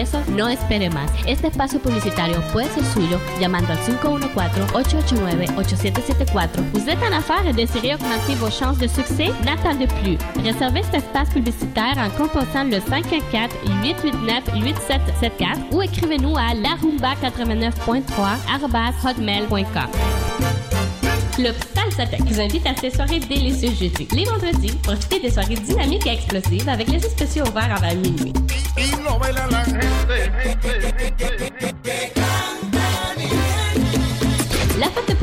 eso, no espere más. Este espacio publicitario puede ser suyo llamando al 514-889-8774. Vous êtes en affaires et désirez augmenter vos chances de succès? N'attendez plus. Réservez cet espace publicitaire en composant le 514-889-8774 ou écrivez-nous à larumba89.3 hotmail.com. Club Salsatec vous invite à ces soirées délicieuses jeudi. Les vendredis, profitez des soirées dynamiques et explosives avec les spéciaux ouverts avant minuit.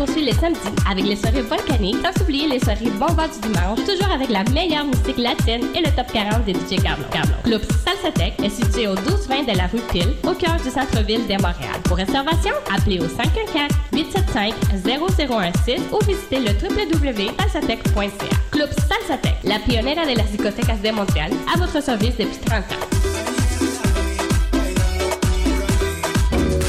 Poursuit les samedis avec les soirées volcaniques, sans oublier les soirées bombas du dimanche, toujours avec la meilleure musique latine et le top 40 des DJ Carlo. Club Salsatec est situé au 1220 de la rue Pile, au cœur du centre-ville de Montréal. Pour réservation, appelez au 514-875-0016 ou visitez le www.salsatec.ca. Club Salsatec, la pionnière de las discotecas de Montréal, à votre service depuis 30 ans.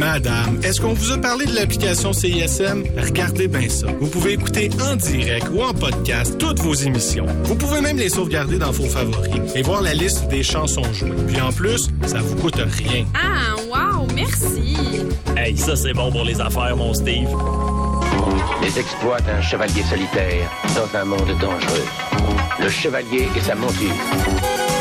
Madame, est-ce qu'on vous a parlé de l'application CISM? Regardez bien ça. Vous pouvez écouter en direct ou en podcast toutes vos émissions. Vous pouvez même les sauvegarder dans vos favoris et voir la liste des chansons jouées. Puis en plus, ça vous coûte rien. Ah, wow, merci. Hey, ça c'est bon pour les affaires, mon Steve. Les exploits d'un chevalier solitaire dans un monde dangereux. Le chevalier et sa monture.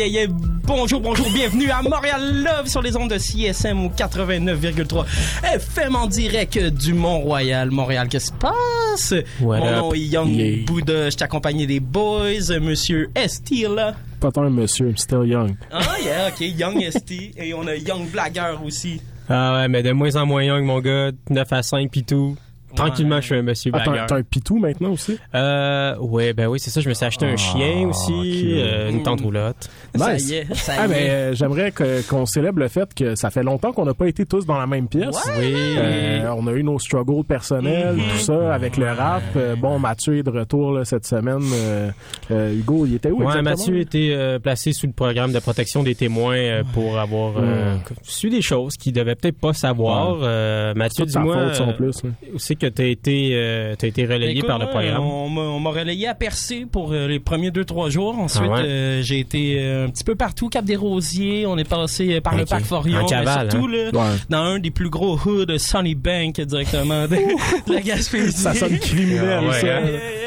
Yeah, yeah, yeah. Bonjour, bonjour, bienvenue à Montréal Love sur les ondes de CSM au 89,3 FM en direct du Mont-Royal. Montréal, qu'est-ce qui se passe? What Mon up? nom est Young Yeah. Buddha, je t'accompagne des boys, monsieur ST là. Pas tant un monsieur, still young. Ah, yeah, ok, Young ST. Et on a Young Blagger aussi. Ah ouais, mais de moins en moins young, mon gars. 9 à 5 pis tout. Tranquillement, je suis un monsieur Ah, t'as, un pitou maintenant aussi? Euh, ouais, ben oui, c'est ça. Je me suis acheté un chien aussi, euh, une tente roulotte. Ça Nice. y est, ça Ah, y mais est. euh, j'aimerais qu'on célèbre le fait que ça fait longtemps qu'on n'a pas été tous dans la même pièce. Oui. Euh, on a eu nos struggles personnels, Mhm. tout ça, avec le rap. Bon, Mathieu est de retour là, cette semaine. Hugo, il était où Ouais, exactement? Mathieu était euh, placé sous le programme de protection des témoins euh, pour avoir euh, su des choses qu'il devait peut-être pas savoir. Euh, Mathieu, dis-moi, c'est que t'as été, euh, t'as été relayé Écoute, par le programme? On m'a on m'a relayé à Percé pour euh, les premiers deux trois jours. Ensuite, Ah ouais? euh, j'ai été euh, un petit peu partout, Cap des Rosiers. On est passé euh, par le parc Forion, cavale, surtout hein? là, Ouais. dans un des plus gros hoods de Sunny Bank directement de, de la Gaspésie. Ça sonne criminel, Ah ouais, ça.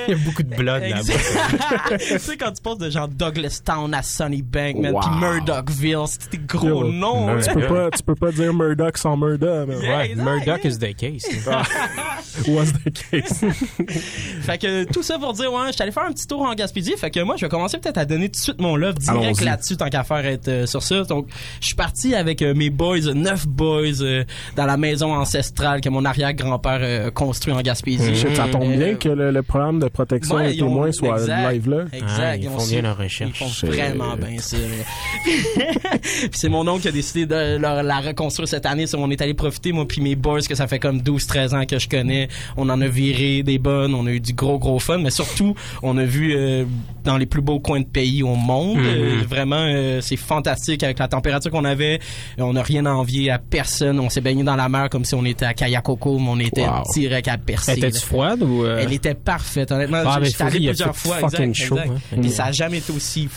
Il y a beaucoup de blood là-bas. Tu sais, quand tu passes de genre Douglastown à Sunnybank, man, Wow. puis Murdochville, c'était des gros Yo, noms. Mur-. Tu peux pas, tu peux pas dire Murdoch sans Murdoch. mais- Yeah. Exact, Murdoch yeah. is the case. Was the case? Fait que tout ça pour dire, ouais, je suis allé faire un petit tour en Gaspésie. Fait que moi, je vais commencer peut-être à donner tout de suite mon love direct là-dessus, tant qu'à faire être euh, sur ça. Donc, je suis parti avec euh, mes boys, euh, neuf boys, euh, dans la maison ancestrale que mon arrière-grand-père euh, construit en Gaspésie. Shit, ça tombe bien que le, le programme de protection Ouais, et ils ont- témoins soient exact. live là. Exact. Ah, ils ont font bien leur recherche. Ils font C'est- vraiment bien ça. c'est mon oncle qui a décidé de leur- la reconstruire cette année. On est allé profiter, moi puis mes boys, que ça fait comme 12-13 ans que je connais. On en a viré des bonnes, on a eu du gros gros fun, mais surtout, on a vu euh, dans les plus beaux coins de pays au monde. Mhm. Euh, vraiment, euh, c'est fantastique avec la température qu'on avait. On n'a rien à envier à personne. On s'est baigné dans la mer comme si on était à Kayakoko, mais on était Wow. direct à Percé. Étais-tu là. froide ou. euh, Elle était parfaite, honnêtement. Ah, il a plusieurs fait fois. fucking exact, chaud, exact. hein. Puis Mm. ça a jamais été aussi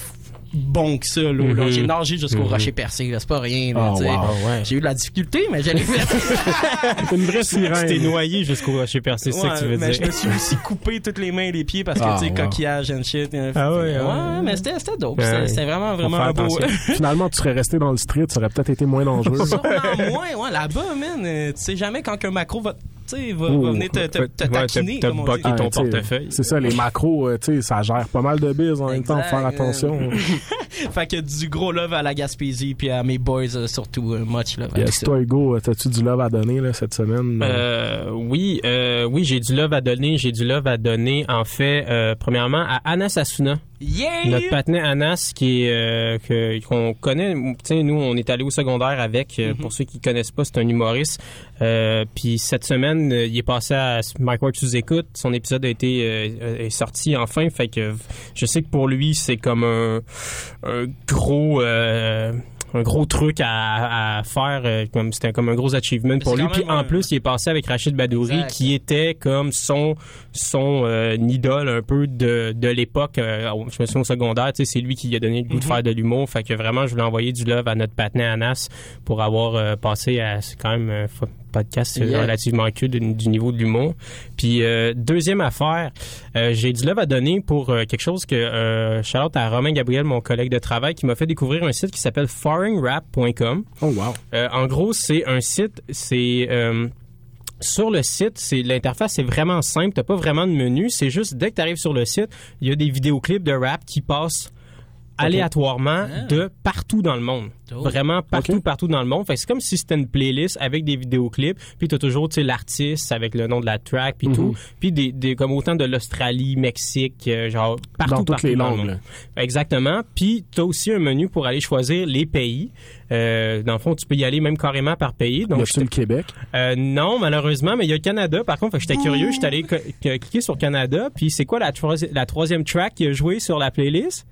bon que ça. Là, là. J'ai nagé jusqu'au Mhm. rocher percé. C'est pas rien. là, Oh, wow. Ouais. J'ai eu de la difficulté, mais je l'ai fait. Une vraie Tu t'es sirène. noyé jusqu'au rocher percé, c'est ça que tu veux mais dire. je me suis aussi coupé toutes les mains et les pieds parce que, Ah, tu sais, wow. coquillage and shit. Ah ouais, ouais, ouais. mais c'était c'était dope. Ouais. C'était vraiment, vraiment un beau. Finalement, tu serais resté dans le street, ça aurait peut-être été moins dangereux. Sûrement moins, ouais, là-bas, man. euh, Tu sais jamais quand un macro va, tu sais, va, venir te, te, Ouais, te t'as- taquiner, t'as comme on bucké dit. ton portefeuille. C'est ça, les macros, euh, tu sais, ça gère pas mal de bises en même temps, faut faire attention. Fait que du gros love à la Gaspésie puis à mes boys euh, surtout euh, much love. Yes, toi, Hugo, t'as-tu du love à donner là, cette semaine? Euh, oui, euh, oui, j'ai du love à donner. J'ai du love à donner, en fait, euh, premièrement, à Anas Asuna. Yeah! Notre patinet Anas, qui est euh, qu'on connaît, tu nous on est allé au secondaire avec. euh, Pour ceux qui connaissent pas, c'est un humoriste. Euh, Puis cette semaine, euh, il est passé à Mike Ward sous écoute. Son épisode a été euh, est sorti enfin. Fait que je sais que pour lui, c'est comme un, un gros. euh, un gros truc à, à faire euh, comme c'était comme un gros achievement pour lui puis en un- plus il est passé avec Rachid Badouri Exact. qui était comme son son euh, idole un peu de, de l'époque euh, je me souviens au secondaire tu sais c'est lui qui lui a donné le goût de Mhm. faire de l'humour fait que vraiment je voulais envoyer du love à notre patinet Anas pour avoir passé à quand même podcast Yeah. relativement que du, du niveau de l'humour puis euh, deuxième affaire euh, j'ai du love à donner pour euh, quelque chose que out à Romain Gabriel mon collègue de travail qui m'a fait découvrir un site qui s'appelle foreignrap.com Oh, wow. en gros, c'est un site, c'est sur le site, c'est l'interface est vraiment simple, t'as pas vraiment de menu, c'est juste dès que tu arrives sur le site, il y a des vidéoclips de rap qui passent aléatoirement Ah. de partout dans le monde. Oh. Vraiment partout, partout dans le monde. Fait c'est comme si c'était une playlist avec des vidéoclips, puis t'as toujours, tu sais, l'artiste avec le nom de la track, puis Mhm. tout. Puis des, des, comme autant de l'Australie, Mexique, euh, genre partout, Dans toutes partout les dans le langues. monde. là. Exactement. Puis tu as aussi un menu pour aller choisir les pays. Euh, dans le fond, tu peux y aller même carrément par pays. Y Donc, a-tu le Québec? euh, non, malheureusement, mais il y a le Canada. Par contre, j'étais curieux, j'étais allé cliquer sur Canada. Puis c'est quoi la, la troisième track qui a joué sur la playlist?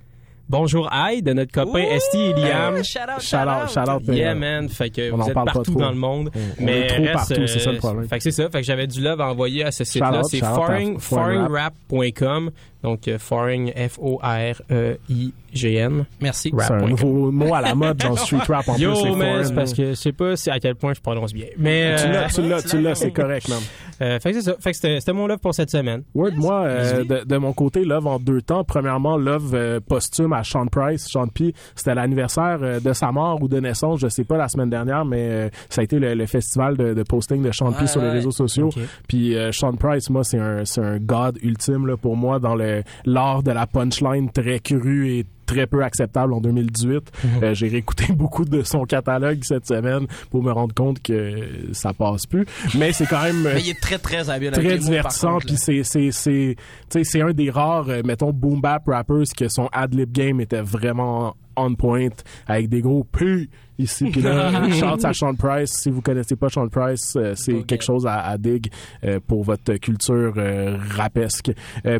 Bonjour Aïe de notre copain! Esti et Liam. Shout out, Shout out, shout out. Yeah euh, man, fait que on vous en êtes parle pas partout trop. dans le monde. On- on mais est trop reste, partout, c'est ça le euh, problème. Fait que c'est ça, fait que j'avais du love à envoyer à ce site-là, c'est Foreign foreignrap.com. Donc euh, foreign F O A R E I G N. Merci. C'est un nouveau mot à la mode dans le street rap en plus. Yo, man, foreign, c'est parce que je sais pas si à quel point je prononce bien. Mais Tu euh, l'as, tu l'as, tu l'as, c'est correct, man. euh, fait que c'est ça. Fait que c'était mon love pour cette semaine. Word, moi, euh, de, de mon côté, Love en deux temps. Premièrement, Love euh, posthume à Sean Price. Sean P, c'était l'anniversaire euh, de sa mort ou de naissance, je sais pas, la semaine dernière, mais euh, ça a été le, le festival de, de posting de Sean P Ouais, sur les réseaux sociaux. Puis euh, Sean Price, moi, c'est un, c'est un god ultime là, pour moi dans le l'art de la punchline très cru et très peu acceptable en 2018. Euh, j'ai réécouté beaucoup de son catalogue cette semaine pour me rendre compte que ça passe plus. Mais c'est quand même... euh, Mais il est très, très habile. très divertissant puis c'est c'est c'est c'est un des rares euh, mettons boom bap rappers que son ad lib game était vraiment on point avec des gros P ici puis là chante à Sean Price. Si vous connaissez pas Sean Price euh, c'est quelque chose à, à dig euh, pour votre culture euh, rapesque.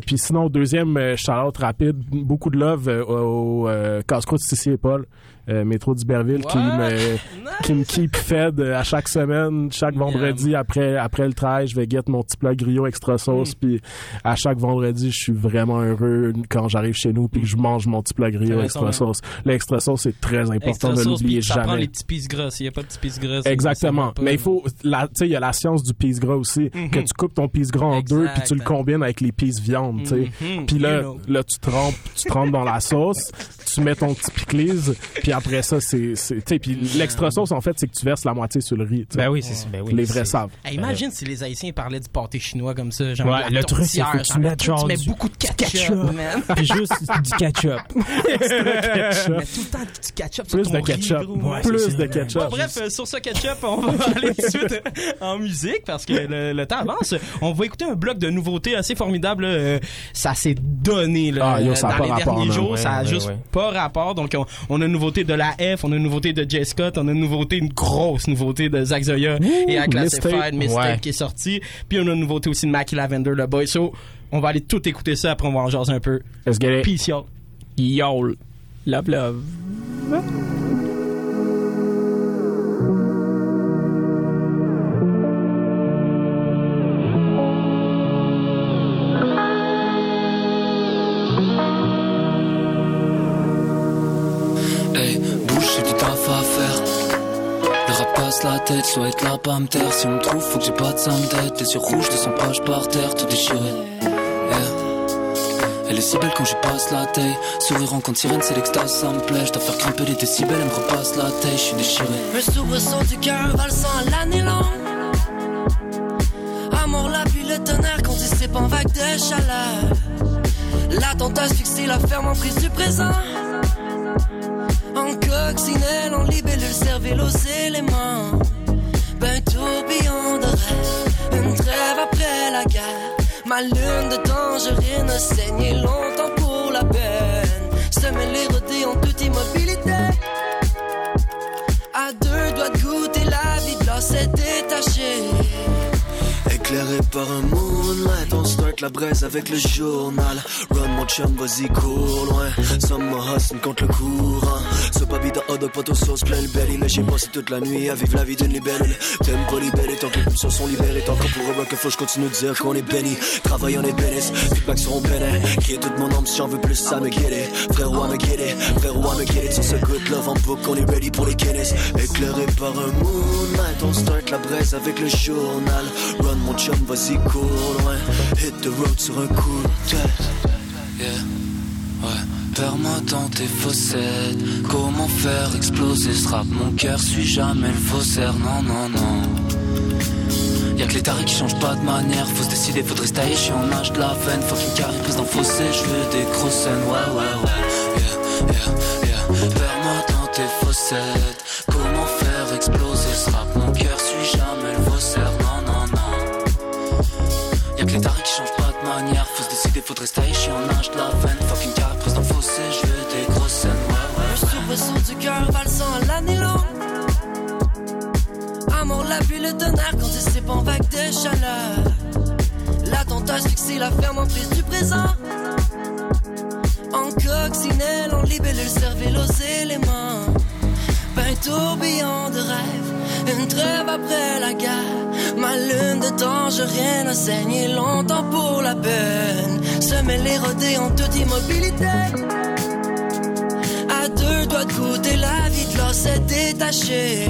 Puis sinon deuxième euh, shout-out rapide beaucoup de love au casse-croûte Sissi et Paul métro d'Iberville qui me qui me keep fed euh, à chaque semaine, chaque vendredi après après le travail, je vais get mon petit plat griot extra sauce Mm. puis à chaque vendredi, je suis vraiment heureux quand j'arrive chez nous puis que je mange mon petit plat griot extra sauce. L'extra sauce c'est très important sauce, l'oublier jamais. les petits pisses grosses. Il n'y a pas de petits grosses. Exactement. Mais il faut, tu sais, il y a la science du piece gras aussi, Mhm. que tu coupes ton piece gras en deux puis tu le combines avec les pieces viande, tu sais. Mhm. Puis là, là, tu trempes, tu trempes dans la sauce, tu mets ton petit pickles, puis après ça, c'est, c'est, tu sais, puis l'extra sauce, en fait, c'est que tu verses la moitié sur le riz. Ben oui, c'est ben oui. Les vrais savent. Hey, imagine si les Haïtiens parlaient du pâté chinois comme ça. Genre Ouais, de la le truc, c'est que tu genre mets beaucoup de ketchup, ketchup. man. Puis juste du ketchup. Mais tout le temps du ketchup sur Plus ton de ketchup. Ouais, Plus de ketchup. Bon, bref, euh, sur ce ketchup, on va aller tout de suite en musique parce que le, le temps avance. On va écouter un bloc de nouveautés assez formidable. euh, ça s'est donné là, Ah, yo, ça a dans pas les rapport, derniers jours. Ouais, ça a ouais, juste ouais. Pas rapport. Donc, on, on a une nouveauté de la F, on a une nouveauté de Jay Scott, on a une nouveauté, une grosse nouveauté de Zach Zoya et à Classified Mistake. Mistake Ouais. qui est sorti. Puis on a une nouveauté aussi de Mackie Lavender, le boy. So, on va aller tout écouter ça. Après, on va en jaser un peu. Let's get it. Peace, y'all. Yo, love, love. Soit être là, pas me taire. Si on me trouve, faut que j'ai pas de somme tête. Les yeux rouges, de son page par terre, tout déchiré. Elle est si belle quand je passe la taille. Sourire en compte sirène, c'est l'extase, ça me plaît. Je dois faire grimper les décibels, elle me repasse la taille, je suis déchiré. Un soubresaut du cœur valsant à l'année longue. Amour, la pluie, le tonnerre qu'on dissipe en vague de chaleur. L'attente asphyxie la ferme en prise du présent. En coccinelle, en libellule, cervelle aux éléments. Ma lune de tangerine a saigné longtemps pour la peine. Semer les rodés en toute immobilité. À deux doigts de goûter la vie de l'or s'est détachée. Éclairé par un moonlight, on start la braise avec le journal. Run mon chum, vas-y cours loin. Summer hustle contre le courant. Ce papi de hot dog, poteau sauce, plein le belly. Mais j'ai passé toute la nuit à vivre la vie d'une libellule. T'aimes pas libérer tant que les pulsions sont libérées. Tant qu'on pour un rock, faut que je continue de dire qu'on est béni. Travail, on est bénis. Feedback seront bénis. Crier toute mon âme si j'en veux plus, ça me guérit. Frérot, à me guérir. Frérot, à me guérir. Sur ce good love en book, on est ready pour les Guinness. Éclairé par un moonlight, on start la braise avec le journal. Run mon vas-y cours loin. Hit the road sur un coup de tête. Yeah, ouais. Perds-moi dans tes fossettes. Comment faire exploser ce rap? Mon cœur suit jamais le faussaire. Non, non, non. Y'a que les tarés qui changent pas de manière. Faut se décider, faudrait se tailler. Je suis en âge de la veine. Fucking carré prise dans fossé. Je veux des grosses scènes. Ouais, ouais, ouais. Yeah, yeah, yeah. Perds-moi dans tes fossettes. Comment faire exploser ce rap? Mon cœur suit jamais le faussaire. Faudrait tailler. Je suis en âge de la veine. Fucking carré prise dans fossé. Je veux des grosses scènes. Ouais, ouais, Un soubresaut du cœur valsant à l'année longue. Amour, la pluie, le tonnerre quand dissipe en vague de chaleur. L'attente asphyxie la ferme en prise du présent. En coccinelle, en libellule, cervelle aux éléments. Ben tourbillon de rêve, une trêve après la guerre. Ma lune de tangerine a saigné longtemps pour la peine. Semer les rodés en toute immobilité. À deux doigts de goûter la vie de l'or s'est détachée.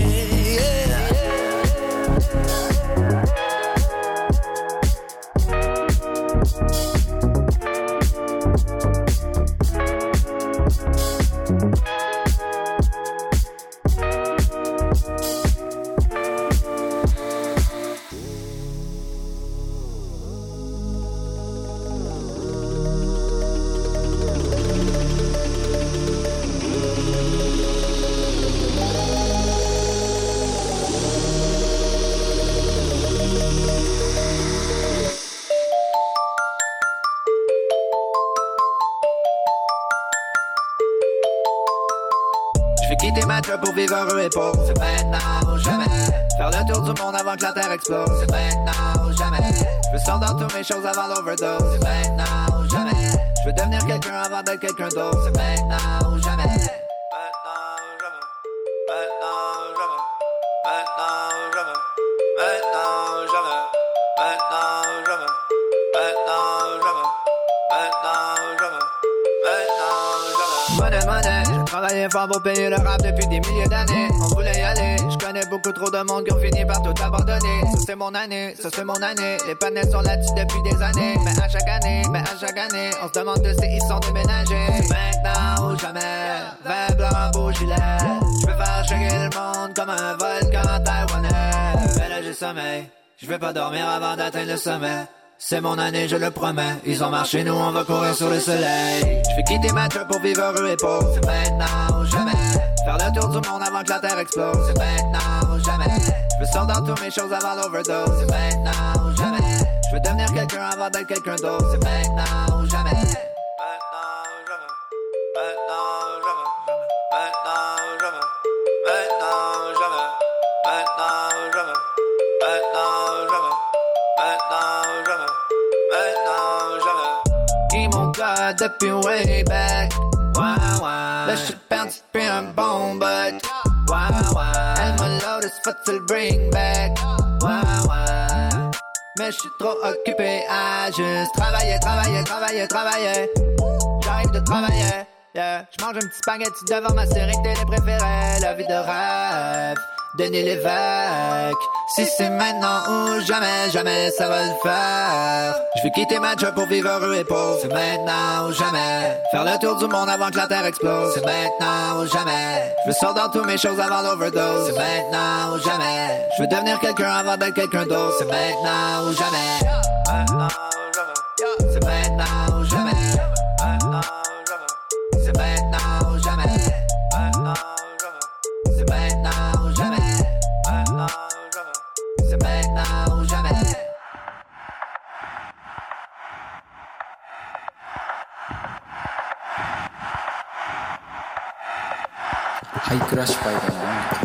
La terre explose. C'est maintenant ou jamais. Je veux sortir toutes mes choses avant l'overdose. C'est maintenant ou jamais. Je veux devenir quelqu'un avant d'être quelqu'un d'autre. C'est maintenant ou jamais. Maintenant ou jamais. Maintenant ou jamais. Maintenant ou jamais. Maintenant ou jamais. Maintenant ou jamais. Maintenant ou jamais. Monnaie. J'ai travaillé fort pour payer le rap depuis des milliers d'années. Trop de monde qui ont fini par tout abandonner. Ça c'est mon année, ça c'est mon année. Les panels sont là-dessus depuis des années. Mais à chaque année, mais à chaque année, on se demande de si ils sont déménagés. Maintenant ou jamais. Vert blanc, beau gilet. Je veux faire choquer le monde comme un volcan taïwanais. Mais là j'ai sommeil. Je vais pas dormir avant d'atteindre le sommet. C'est mon année, je le promets. Ils ont marché, nous on va courir sur le soleil. Je vais quitter ma job pour vivre heureux et pauvre. C'est maintenant ou jamais. Faire le tour du monde avant que la terre explose. C'est maintenant ou jamais. Je veux sortir toutes mes choses avant l'overdose. C'est maintenant ou jamais. Je veux devenir quelqu'un avant d'être quelqu'un d'autre. C'est maintenant ou jamais. Ils m'ont got depuis way back. Wow, wow un bon ouais. Elle fuck till bring back. Mais j'suis trop occupé à juste travailler, travailler, travailler, travailler. J'arrive de travailler. Yeah. J'mange un petit spaghetti devant ma série télé préférée. La vie de rêve. Denis Lévesque. Si c'est maintenant ou jamais, jamais ça va le faire. Je vais quitter ma job pour vivre heureux et pauvre. C'est maintenant ou jamais. Faire le tour du monde avant que la terre explose. C'est maintenant ou jamais. Je veux sortir tous mes choses avant l'overdose. C'est maintenant ou jamais. Je veux devenir quelqu'un avant d'être quelqu'un d'autre. C'est. Maintenant ou jamais. ハイクラシファイだなみな。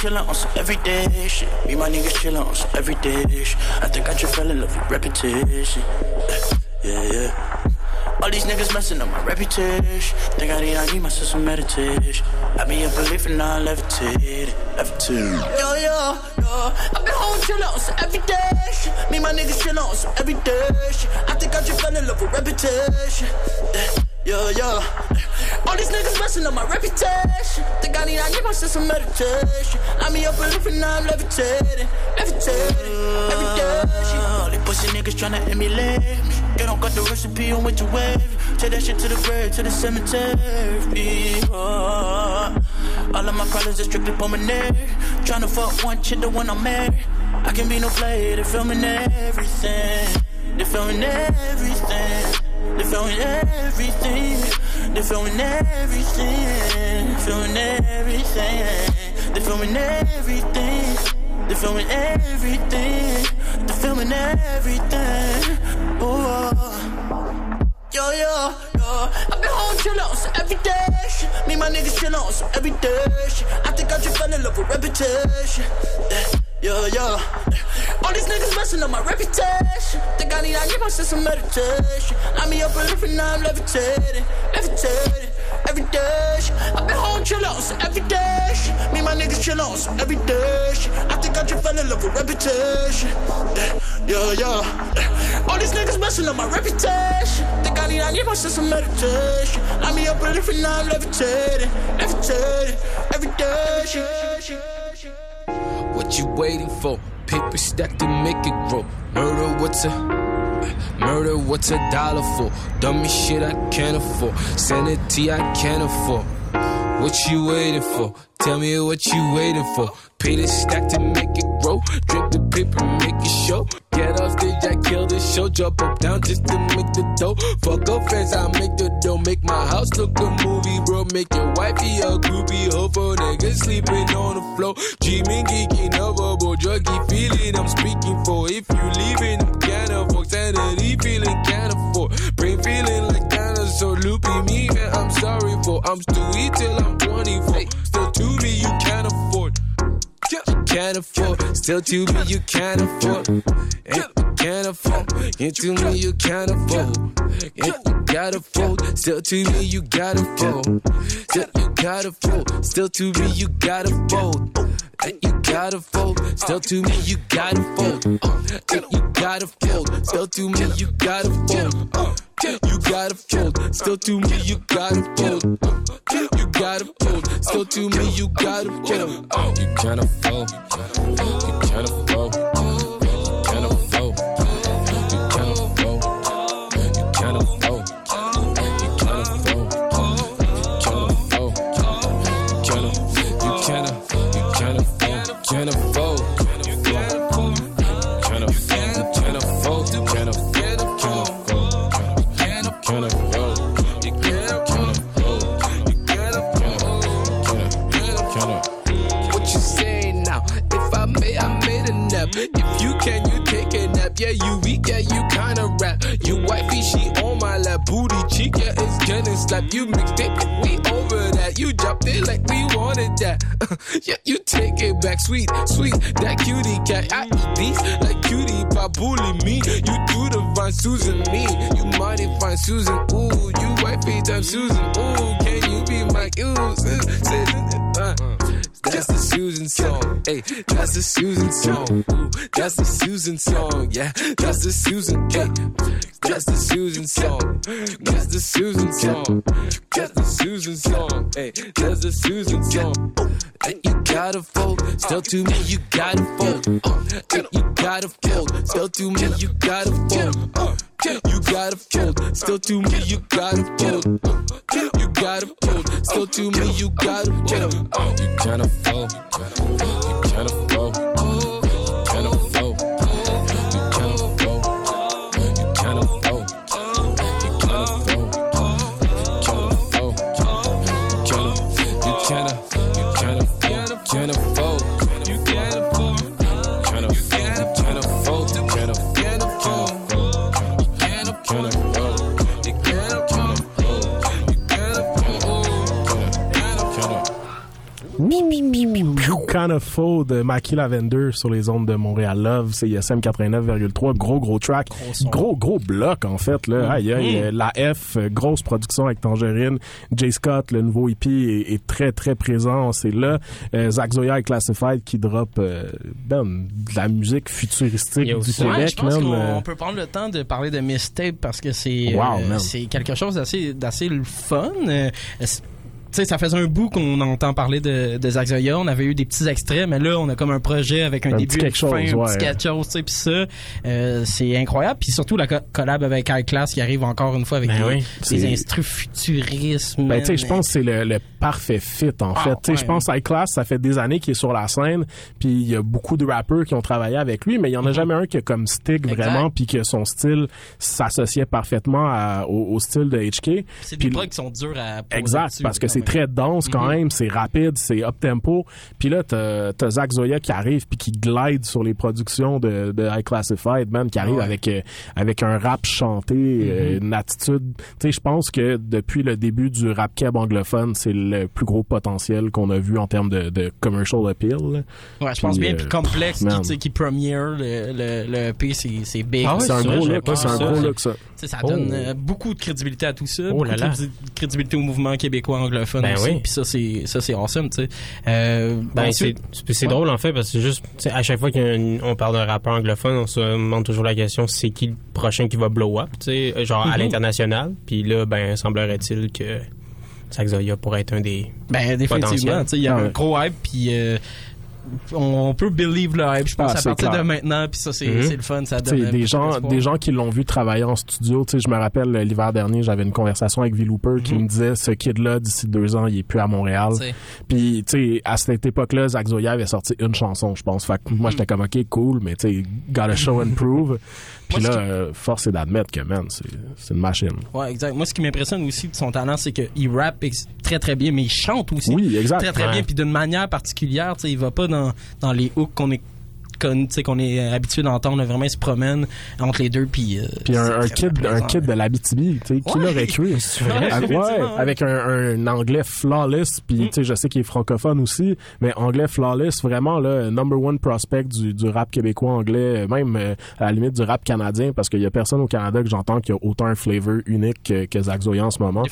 Chillin' on some everyday shit. Me, and my niggas chillin' on some everyday shit. I think I just fell in love with repetition. Yeah, yeah. All these niggas messing up my reputation. Think I need, I need myself some meditation. I be a believer, now I'm levitating, levitating. Yo, yo, yo. I've been home chillin' on some everyday shit. Me, and my niggas chillin' on some everyday shit. I think I just fell in love with repetition. Yeah, yeah. yeah. All these niggas messing up my reputation. Think I need, I need myself some meditation. I be up a living, now I'm levitating, levitating, day. All these pussy niggas tryna emulate me. They don't got the recipe on what to wave. Take that shit to the grave, to the cemetery. Oh, all of my problems are strictly pulmonary. Tryna fuck one chick, the one I'm married. I can be no player, they filming everything. They filming everything. They filming everything. They filming everything. Filming everything. They filming everything. They filming everything. They filming everything. Oh, yo, yo, yo. I've been home chillin' on some everyday. Me, my niggas chillin' on some everyday. I think I just fell in love with reputation. Yeah, yeah. All these niggas messing up my reputation. Think I need, I need myself some meditation. I me up a living, now I'm levitating, levitating. Every day. I've been home chillin' on some everyday shit. Me my niggas chillin' on some everyday. I think I just fell in love with reputation. Yeah, yeah. All these niggas messing up my reputation. Think I need, I need myself some meditation. I me up a living, now I'm levitating, levitating. Every day. What you waiting for? Paper stack to make it grow. Murder, what's a murder? What's a dollar for? Dummy shit I can't afford. Sanity I can't afford. What you waiting for? Tell me what you waiting for. Pay the stack to make it grow. Drink the paper, make it show. Get off stage, I kill the show. Drop up down just to make the dough. Fuck up fans, I make the dough. Make my house look a movie, bro. Make your wifey a groupie. Hope for niggas sleeping on the floor. Dreaming, geeking, overboard. Druggy feeling I'm speaking for. If you leaving, I'm can't afford. Sanity feeling can't afford. Brain feeling like dinosaur. Loopy me, man, I'm sorry for. I'm still eat till I'm 24. Still to me, you can't afford. You can't afford. Still to me, you can't afford. And can't afford. And to me, you can't afford. And you gotta fold. Still to me, you gotta fold. Still you gotta fold. Still to me, you gotta fold. And you gotta fold. Still to me, you gotta fold. And you gotta fold. Still to me, you gotta fold. You gotta fold. Still to me, you gotta fold. You gotta fold. Still to me, you gotta fold. Uh, You can't afford. You can't afford. If you can, you take a nap. Yeah, you weak, yeah, you kinda rap. You wifey, she on my lap. Booty cheek, yeah, it's getting slapped. You mixed it, we over that. You dropped it like we wanted that. yeah, you take it back, sweet, sweet. That cutie cat, I eat these like cutie pie. Bully me, you do the fine Susan me. You mighty fine Susan, ooh. You wifey time Susan, ooh. Can you be my ooh? Uh, that's the Susan song. Hey, that's the Susan song. Ooh, that's the Susan song. Yeah, that's the Susan. Hey, that's the Susan song. That's the Susan song. That's the Susan song. Hey, that's the Susan song. Hey, you gotta fold. Still to me, you gotta fold. Hey, you gotta fold. Still to me, you gotta fold. You gotta fold. Still to me, you gotta fold. You gotta fold. Still to me, you gotta fold. You gotta fold. You gotta fold. Kind of Faux de Mackie Lavender sur les ondes de Montréal Love, c'est ISM 89,3, gros gros track, gros gros bloc en fait là, aïe aïe, Mm. euh, la F, euh, grosse production avec Tangerine, Jay Scott, le nouveau EP est, est très très présent, c'est là, euh, Zach Zoya et Classified qui drop euh, ben, de la musique futuristique du Ouais, Québec, je pense man, qu'on euh, on peut prendre le temps de parler de Mistape parce que c'est Wow, euh, c'est quelque chose d'assez d'assez fun. C'est- tu sais, ça faisait un bout qu'on entend parler de, de Zach Zoya. On avait eu des petits extraits, mais là, on a comme un projet avec un, Un début, petit quelque une fin, chose, un ouais. petit quelque chose, tu sais, puis ça, euh, c'est incroyable. Puis surtout la co- collab avec High Class qui arrive encore une fois avec Ben des, oui. des C'est- instrus futurisme. Ben, tu sais, je pense que c'est le, le parfait fit, en Ah, fait. Tu sais, ouais. je pense que Class, ça fait des années qu'il est sur la scène, puis il y a beaucoup de rappeurs qui ont travaillé avec lui, mais il y en a jamais un qui a comme stick Mm-hmm. Exact. vraiment, puis que son style s'associait parfaitement à- au, au style de HK. C'est Puis des plugs qui sont durs à poser Exact, dessus, parce que quand c'est très dense quand Mhm. même, c'est rapide, c'est up tempo. Puis là, t'as Zach Zoya qui arrive puis qui glide sur les productions de, de High Classified, man, qui arrive Ouais. avec euh, avec un rap chanté, euh, Mhm. une attitude. Tu sais, je pense que depuis le début du rap keb anglophone, c'est le plus gros potentiel qu'on a vu en termes de, de commercial appeal. là. Ouais, je pense bien. euh, Puis complexe, qui, qui premiere le, le, le EP, c'est, big. Ah ouais, c'est un gros look, c'est un ça. gros look, ça. Ça donne Oh. euh, beaucoup de crédibilité à tout ça. Oh beaucoup là de là. crédi- crédibilité au mouvement québécois anglophone Ben aussi. oui. Puis ça, c'est, ça, c'est awesome, tu sais. Euh, Ben, ensuite- c'est c'est- c'est Ouais. drôle en fait parce que juste à chaque fois qu'on parle d'un rappeur anglophone, on se demande toujours la question c'est qui le prochain qui va blow up, tu sais, euh, genre à Mhm. l'international? Puis là, ben semblerait-il que Zach Zoya pourrait être un des Ben, définitivement, tu sais, il y a Ah un gros hype, puis euh, on peut believe le hype, je pense, Ah, à partir clair. de maintenant, puis ça, c'est, Mhm. c'est le fun, ça donne des gens des gens qui l'ont vu travailler en studio tu sais je me rappelle l'hiver dernier j'avais une conversation avec V. Looper qui Mhm. me disait ce kid là d'ici deux ans il est plus à Montréal. Puis tu sais à cette époque là Zach Zoya avait sorti une chanson je pense. Fait que moi j'étais comme ok cool mais tu sais gotta show and prove puis là euh, force est d'admettre que man c'est une machine Ouais, exact. Moi, ce qui m'impressionne aussi de son talent, c'est qu'il rappe très très bien, mais il chante aussi. Oui, exact. Très très Ouais. bien, puis d'une manière particulière. Tu sais, il va pas dans, dans les hooks qu'on est qu'on qu'on est habitué d'entendre. Vraiment, ils se promènent entre les deux. Puis, euh, Puis un, un kid, un kid de l'Abitibi, tu sais, qui l'aurait cru? Avec un, un anglais flawless, puis tu sais, je sais qu'il est francophone aussi, mais anglais flawless, vraiment là, number one prospect du, du rap québécois anglais, même euh, à la limite du rap canadien, parce qu'il y a personne au Canada que j'entends qui a autant un flavor unique que, que Zach Zoya en ce moment.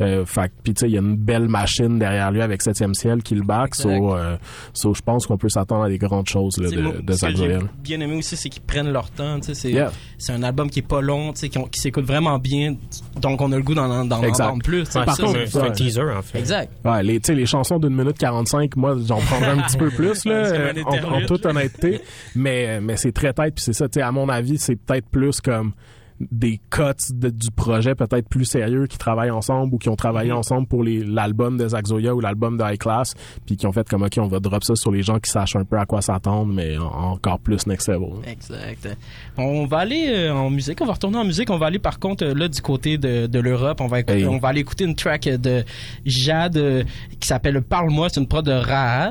Euh, fait puis tu sais, il y a une belle machine derrière lui avec 7e ciel qui le back, so, euh, so, je pense qu'on peut s'attendre à des grandes choses là, moi, de, de ce Zach que j'ai Zoya. bien aimé aussi, c'est qu'ils prennent leur temps. C'est Yeah. un album qui est pas long, qui, s'écoute vraiment bien. Donc, on a le goût d'en entendre plus. Ouais, Par ça, contre, c'est- un teaser, en fait. Exact. Ouais, les, chansons d'une minute 45, moi, j'en prendrais un petit peu plus, là, en, toute honnêteté. Mais, mais c'est très tête, puis c'est ça, à mon avis, c'est peut-être plus comme des cuts de- du projet peut-être plus sérieux qui travaillent ensemble ou qui ont travaillé Mm-hmm. ensemble pour l'album de Zach Zoya ou l'album de High Class puis qui ont fait comme ok on va drop ça sur les gens qui sachent un peu à quoi s'attendre mais en- encore plus next level Exact. On va aller euh, en musique, on va retourner en musique. On va aller par contre euh, là du côté de, de l'Europe. On va Hey. on va aller écouter une track de Jade euh, qui s'appelle Parle-moi. C'est une prod de Ra.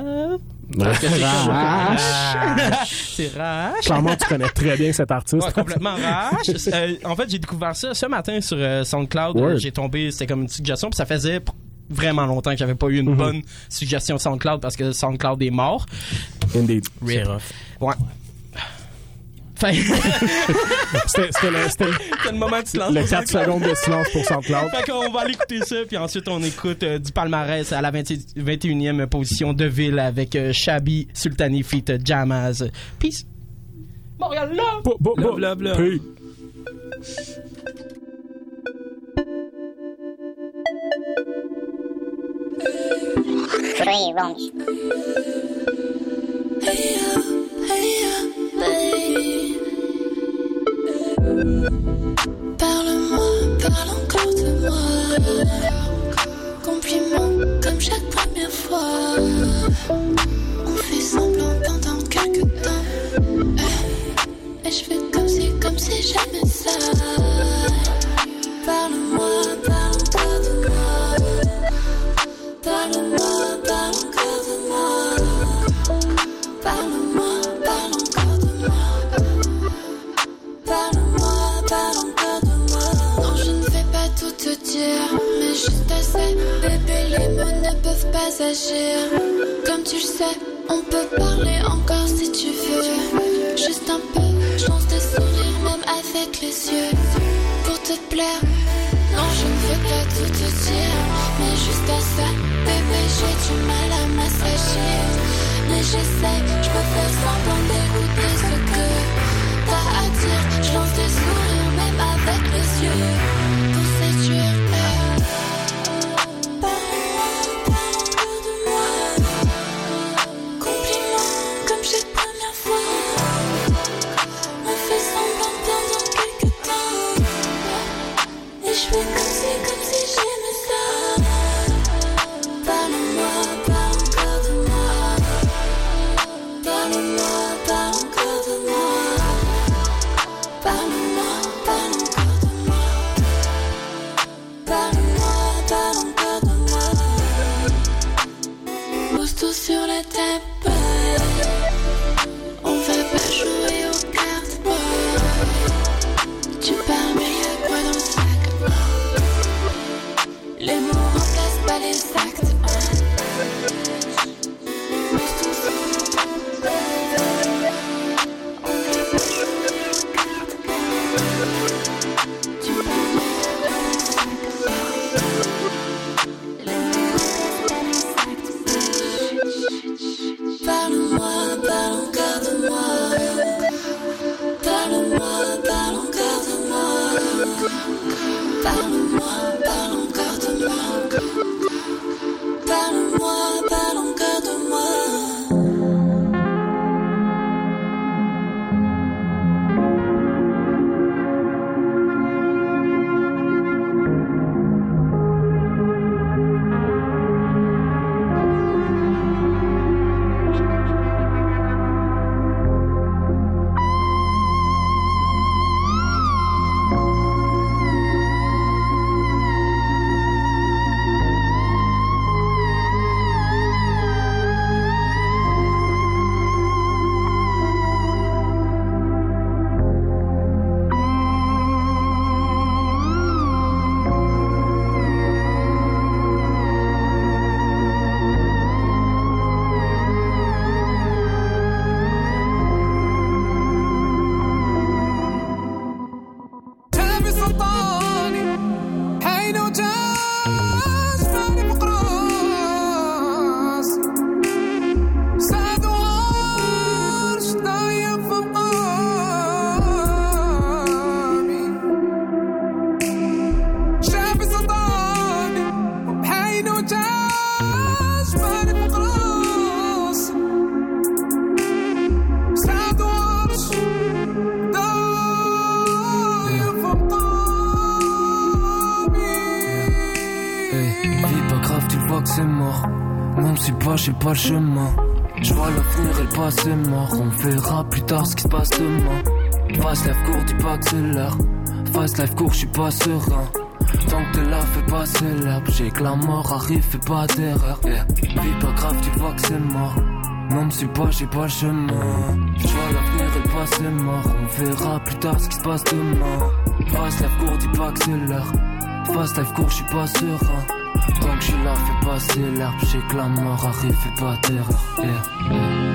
C'est Rache. clairement tu connais très bien cet artiste Ouais, complètement rache. Euh, en fait, j'ai découvert ça ce matin sur euh, SoundCloud. J'ai tombé, c'était comme une suggestion, puis ça faisait vraiment longtemps que j'avais pas eu une Mhm. bonne suggestion SoundCloud parce que SoundCloud est mort. Indeed. Rip. Ouais. Fait- C'était le, moment de silence le pour 4 SoundCloud? secondes de silence pour SoundCloud. Fait qu'on va aller écouter ça, puis ensuite on écoute euh, du palmarès à la 20 21e position de Ville avec euh, Shabi Sultani feat Jamaz. Peace. Montréal là! Bo- bo- bo- Bla, bla, bla. Puis- Free range. Parle-moi, parle encore de moi. Compliment comme chaque première fois. On fait semblant pendant quelques temps. Je fais comme si, comme si j'aimais ça. Parle-moi, parle encore de moi. Parle-moi, parle encore de moi. Parle-moi, parle encore de moi. Parle-moi, parle encore de moi. Non, je ne vais pas tout te dire, mais juste assez. Bébé, les mots ne peuvent pas agir. Comme tu le sais, on peut parler encore si tu veux. Juste un peu, sourire même avec les yeux. Pour te plaire, non, je ne veux pas tout te dire, mais juste assez. Bébé, j'ai du mal à m'assagir. Mais j'essaie, je peux faire semblant d'écouter ce que t'as à dire. Je lance des sourires même avec les yeux. Parle-moi, pas, pas le chemin. Je vois l'avenir et le passé mort. On verra plus tard ce qui se passe demain. Fast life court, dis pas que c'est l'heure. Fast life court, j'suis pas serein. Tant que t'es là, fais passer l'herbe. J'ai que la mort arrive, fais pas d'erreur. Yeah. Vie pas grave, tu vois que c'est mort. Non, me suis pas, j'ai pas le chemin. Je vois l'avenir et le passé mort. On verra plus tard ce qui se passe demain. Fast life court, dis pas que c'est l'heure. Fast life court, j'suis pas serein. Tant que j'suis là, fais passer l'herbe. J'ai que la mort arrive, fais pas d'erreur.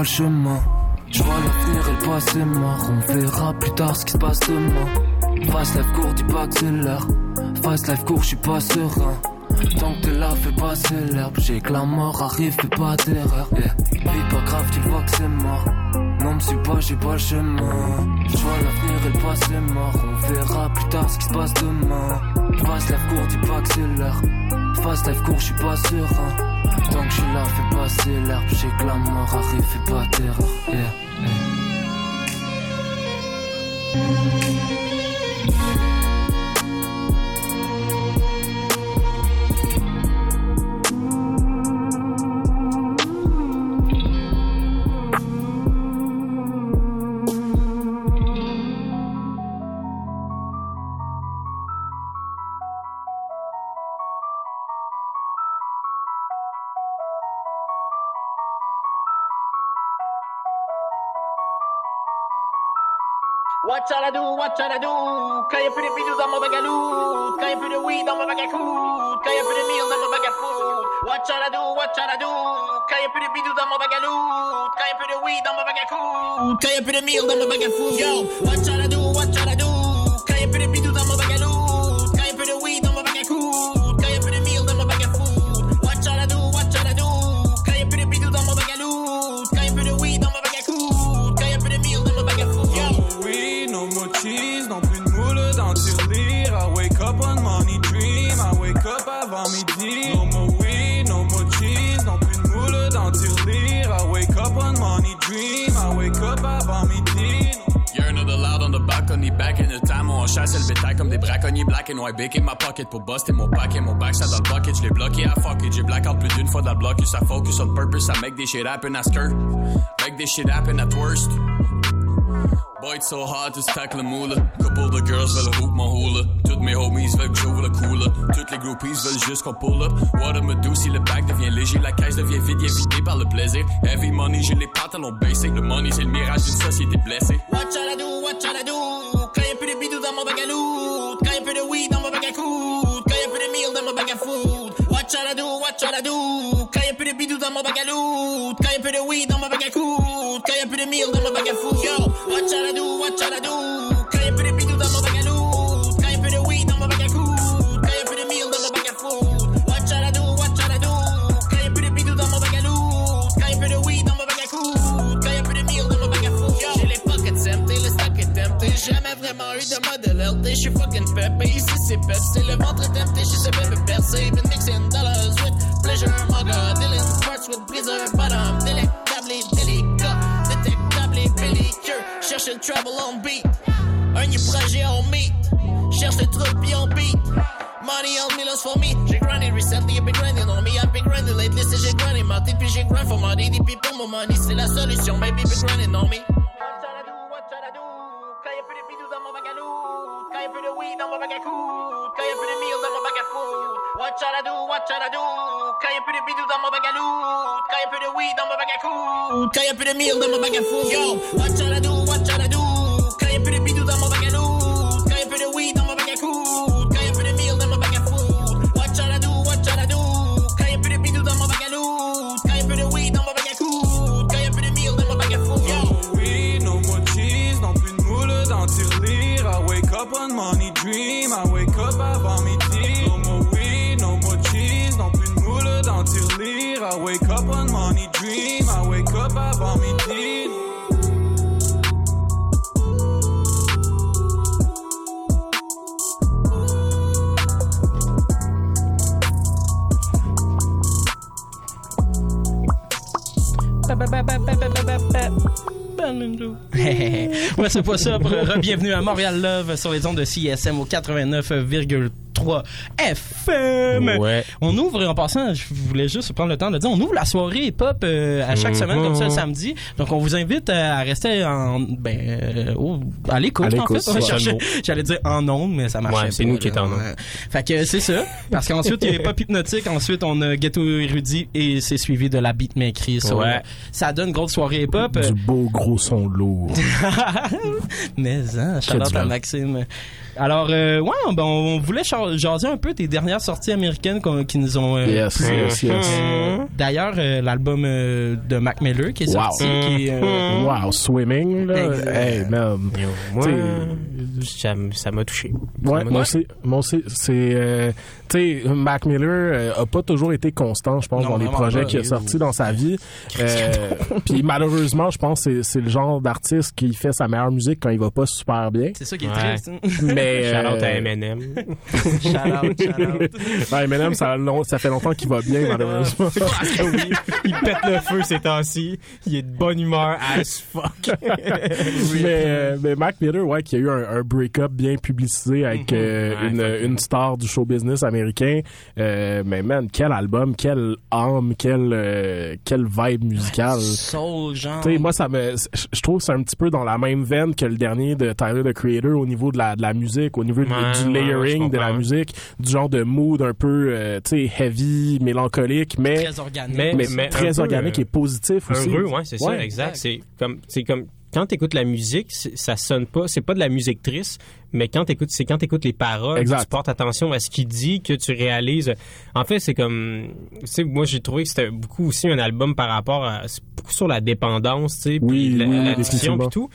Pas, le chemin. Je vois l'avenir et le passé mort. On verra plus tard ce qui se passe demain. Fast life court, dis pas que c'est l'heure. Fast life court, j'suis pas serein. Tant que t'es là, fais passer l'herbe. J'ai que la mort arrive, fais pas d'erreur. Yeah. Pas grave, tu vois que c'est mort. Non, me suis pas, j'ai pas le chemin. Je vois l'avenir et le passé mort. On verra plus tard ce qui se passe demain. Fast life court, dis pas que c'est l'heure. Fast life court, j'suis pas serein. Tant que j'suis là, fais passer l'herbe. J'ai que la mort arrive, fais pas d'erreur. Yeah. What shall I do? What shall I do? Quand y'a plus de bidous dans mon bagalou Quand y'a plus de weed dans mon bagacou Quand y'a plus de meal dans mon bagafou What shall I do? What shall I do? Quand y'a plus de bidous dans mon bagalou Quand y'a plus de weed dans mon bagacou Quand y'a plus de meal dans mon bagafou Yo, what shall I do? What shall I do? Quand y'a plus de bétail comme des braconniers black and white, big in ma pocket pour buster mon pack et mon back, ça dans le bucket, je l'ai bloqué à fuck it, j'ai blackout plus d'une fois dans le bloc, ça focus on purpose, ça make des shit happen à skirt, make des shit happen at worst. Boy, it's so hard to stack le moule. Couple de girls veulent hoop mon hula. Toutes mes homies veulent que j'ouvre le cooler. Toutes les groupies veulent juste qu'on pull up. What me do si le bag devient léger, la caisse devient vide, est vidée par le plaisir. Heavy money, j'ai les pantalons baissés. Le money, c'est le mirage d'une société blessée. What shall I do? Mon Quand y'a plus de weed dans mon bagacou Quand y'a plus de meal dans mon bagafou Yo, what shall I do? What shall I do? Quand de bidous dans mon Quand y'a plus de weed dans mon bagacou Quand y'a plus de meal dans mon bagafou What shall I do? What shall I do? Quand de bidous dans mon bagalou Quand y'a plus de weed dans mon bagacou Quand y'a plus de meal dans mon bagafou Yo, j'ai les pockets empty, le stock est empty jamais vraiment eu de modèle LT J'suis fucking pepé, ici c'est Pepsi Le ventre est empty, j'suis ce bébé percé Been mixing dollars with pleasure with pleasure Bottom, délectable et délicat Détectable et pellicule Cherche le trouble on beat. Un projet on meet Cherche le truc on beat. Money on me, lost for me. J'ai grindé recently, I've been grinding on me. I've been grinding lately, c'est j'ai grindé ma puis j'ai grind for my DD, puis pour mon money, c'est la solution, baby, been grinding on me. Quand y'a plus de bidous dans mon bagalou Quand y'a plus de weed dans mon bagacou Quand y'a plus de meal dans mon bagafou What shall I do, what shall I do Quand y'a plus de bidou dans mon bag à loot. Quand y'a plus de weed dans mon bag à coude. Quand y'a plus de meal dans mon bag à food. Yo, what y'all I do, what y'all I do? ouais, c'est pas ça. Bienvenue à Montréal Love sur les ondes de CSM au 89,3 FM. Ouais. On ouvre, en passant, je voulais juste prendre le temps de dire, on ouvre la soirée hip-hop euh, à chaque Mhm. semaine, comme ça, le samedi. Donc, on vous invite à, à rester en, ben, euh, au- à l'écoute, en fait. Ouais. J'allais dire en ondes, mais ça marchait Ouais, c'est nous qui étions en ondes. Fait que c'est ça. Parce qu'ensuite, il y a Pop Hypnotique. Ensuite, on a Ghetto Érudit et c'est suivi de la beatmakerie. So, Ouais. euh, Ça donne une grosse soirée hip-hop. Du beau gros son lourd. Mais hein, shout out à. Maxime. Alors, euh, ouais, ben, on voulait char- jaser un peu des dernières sorties américaines qu'on- qui nous ont... euh, Yes, yes, yes. Euh, D'ailleurs, euh, l'album euh, de Mac Miller qui est Wow. sorti, qui est... euh, Wow, swimming, là. Hey, man. Moi, ça, m'a touché. Ouais, moi aussi, moi aussi, c'est, euh, tu sais, Mac Miller euh, a pas toujours été constant, je pense, Non, dans les projets qu'il a sortis dans sa vie. Euh, Puis malheureusement, je pense que c'est- c'est le genre d'artiste qui fait sa meilleure musique quand il va pas super bien. C'est ça qui est Ouais. triste. hein. Mais Shout out à euh, Eminem. shout out, shout out. ouais, Eminem, ça, long- ça fait longtemps qu'il va bien, malheureusement. oui, il pète le feu ces temps-ci. Il est de bonne humeur as fuck. mais, euh, mais Mac Miller, ouais, qui a eu un, un break-up bien publicisé avec euh, Ouais, une, une star du show business américain. Euh, mais man, quel album, quelle âme, quelle, euh, quelle vibe musicale. Soul, genre... Tu sais, moi, ça me, je trouve que c'est un petit peu dans la même veine que le dernier de Tyler, the Creator, au niveau de la, de la musique, au niveau Ouais, du layering de la musique, du genre de mood un peu, euh, tu sais, heavy, mélancolique, mais, Très organique. Mais- mais, mais un très organique et positif aussi. Heureux, ouais, c'est ça, exact. C'est comme, c'est comme quand t'écoutes la musique, ça sonne pas, c'est pas de la musique triste, mais quand t'écoutes, c'est quand t'écoutes les paroles, Exact. tu portes attention à ce qu'il dit, que tu réalises. En fait, c'est comme, tu sais, moi j'ai trouvé que c'était beaucoup aussi un album par rapport à, c'est beaucoup sur la dépendance, tu sais, Oui, puis la- oui, l'addiction puis tout.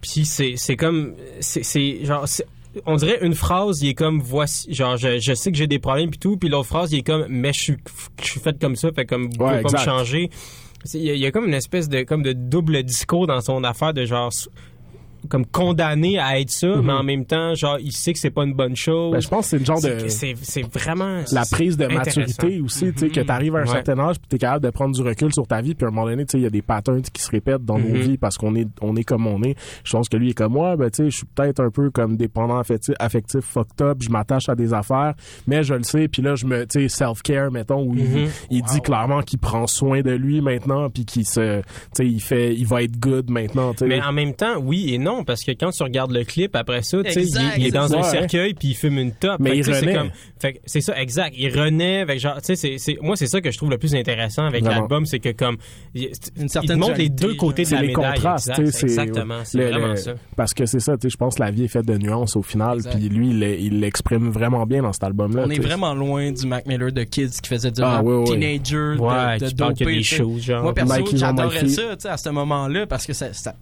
Puis c'est, c'est comme, c'est, c'est genre, c'est- on dirait une phrase, il est comme voici, genre je, je sais que j'ai des problèmes puis tout, puis l'autre phrase, il est comme mais je suis, je suis fait comme ça, fait comme vous pouvez pas me exact. changer. Il y, a- comme une espèce de comme de double discours dans son affaire de genre comme condamné à être ça, mais en même temps genre il sait que c'est pas une bonne chose. Mhm. Ben, je pense que c'est le genre de c'est vraiment la prise de maturité aussi, tu sais, que t'arrives à un Ouais. certain âge puis t'es capable de prendre du recul sur ta vie puis à un moment donné, tu sais, il y a des patterns qui se répètent dans nos Mhm. vies parce qu'on est, on est comme on est. Je pense que lui est comme moi, ben, tu sais, je suis peut-être un peu comme dépendant affectif, affectif fucked up, je m'attache à des affaires, mais je le sais puis là, je me, tu sais, self-care, mettons, où il, Mhm. dit clairement qu'il prend soin de lui maintenant puis qu'il se, tu sais, il fait, il va être good maintenant, tu sais. Mais en même temps, oui et non, parce que quand tu regardes le clip après ça, tu sais, il, est- il est dans c'est un ça. cercueil puis il fume une top. Mais Fait il tu sais, c'est renaît. comme, fait que c'est ça, exact. Il renaît avec genre, tu sais, c'est, c'est, moi c'est ça que je trouve le plus intéressant avec Vraiment. l'album, c'est que comme, il, Une il certaine montre les deux côtés de c'est la les médaille. contrastes, exact. c'est exactement, c'est le- vraiment le- ça. Parce que c'est ça, tu sais, je pense que la vie est faite de nuances au final, Exact. puis lui, il il l'exprime vraiment bien dans cet album-là. On est vraiment loin du Mac Miller de Kids qui faisait du Ah, teenager, de, Ouais, de que dopé, des choses, genre. Moi, perso, j'adorais ça, tu sais, à ce moment-là, parce que ça, ça-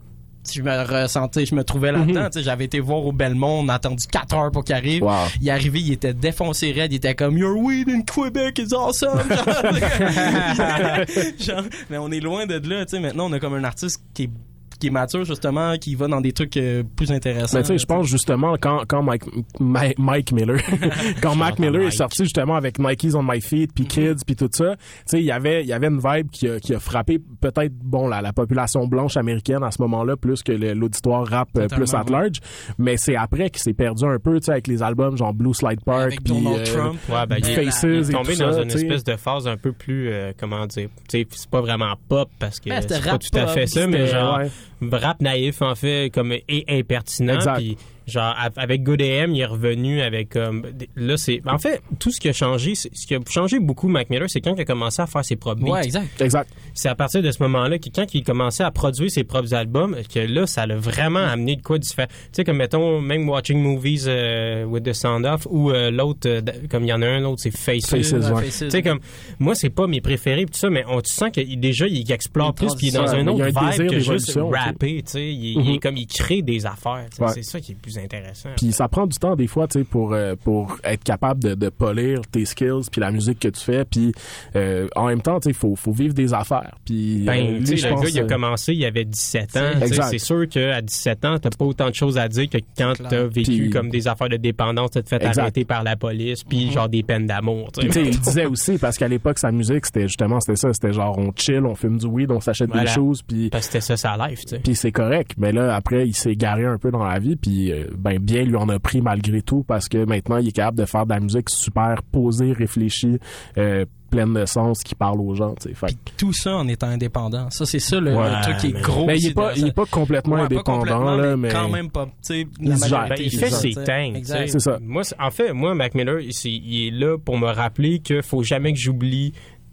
je me ressentais, je me trouvais là-dedans, Mhm. j'avais été voir au Belmont, on a attendu 4 heures pour qu'il arrive. Wow. Il est arrivé, il était défoncé raide, il était comme Your weed in Quebec is awesome. Genre, genre, mais on est loin de là, tu sais, maintenant on a comme un artiste qui est qui est mature justement, qui va dans des trucs euh, plus intéressants. Mais tu sais, je pense justement quand quand Mike Mike Miller, quand Mac Miller est sorti justement avec Nike's on my feet, puis Kids, puis tout ça, tu sais, il y avait il y avait une vibe qui a, qui a frappé peut-être bon la, la population blanche américaine à ce moment-là plus que l'auditoire rap euh, Totalement, plus at ouais. large, mais c'est après qu'il s'est perdu un peu, tu sais, avec les albums genre Blue Slide Park, puis euh, Trump. Ouais, ben, Faces il et est tombé tout dans ça, une espèce de phase un peu plus, euh, comment dire, tu sais, c'est pas vraiment pop parce que Ben, c'est pas tout à fait ça, mais genre ouais. Rap naïf en fait, comme et impertinent. Exact. Genre, avec Good AM, il est revenu avec des- là, c'est. En fait, tout ce qui a changé, c'est- ce qui a changé beaucoup, Mac Miller, c'est quand il a commencé à faire ses propres beats. Ouais, exact. Exact. C'est à partir de ce moment-là que quand il commençait à produire ses propres albums, que là, ça l'a vraiment amené de quoi différent. Tu sais, comme mettons, même Watching Movies euh, with the Sound Off, ou euh, l'autre, euh, comme il y en a un, l'autre, c'est Faces. Faces, ouais. Tu sais, comme, moi, c'est pas mes préférés, pis tout ça, mais on, tu sens que déjà, il explore plus, puis il est dans un mais il y autre a un vibe que juste d'évolution, tu sais. rapper, tu sais. Il, il est comme, il crée des affaires, tu sais. Ouais. C'est ça qui est le plus intéressant. Puis ça prend du temps des fois, tu sais, pour euh, pour être capable de, de polir tes skills puis la musique que tu fais. Puis euh, en même temps, tu sais, faut faut vivre des affaires. Puis euh, Ben, lui, tu je sais, le pense, gars, il a euh, commencé, il avait 17 ans. C'est sûr qu'à 17 ans, t'as pas autant de choses à dire que quand t'as vécu comme des affaires de dépendance, t'as te fait Exact. arrêter par la police, puis genre des peines d'amour. tu sais, il disait aussi parce qu'à l'époque sa musique c'était justement c'était ça, c'était genre on chill, on fume du weed, on s'achète Voilà. des choses puis Parce que c'était ça sa life, tu sais. puis c'est correct. Mais là après il s'est garé un peu dans la vie puis euh, ben bien lui en a pris malgré tout parce que maintenant il est capable de faire de la musique super posée, réfléchie, euh, pleine de sens qui parle aux gens. Fait que- Tout ça en étant indépendant. Ça, c'est ça le, Ouais, le truc qui est mais- gros. Mais il est aussi pas- il est pas complètement Ouais, indépendant, complètement, là, mais- quand même pas. tu sais, Il la majorité, Ben, il fait ça, ses tanks. C'est ça. Moi, en fait, moi, Mac Miller, il, est là pour me rappeler qu'il faut jamais que j'oublie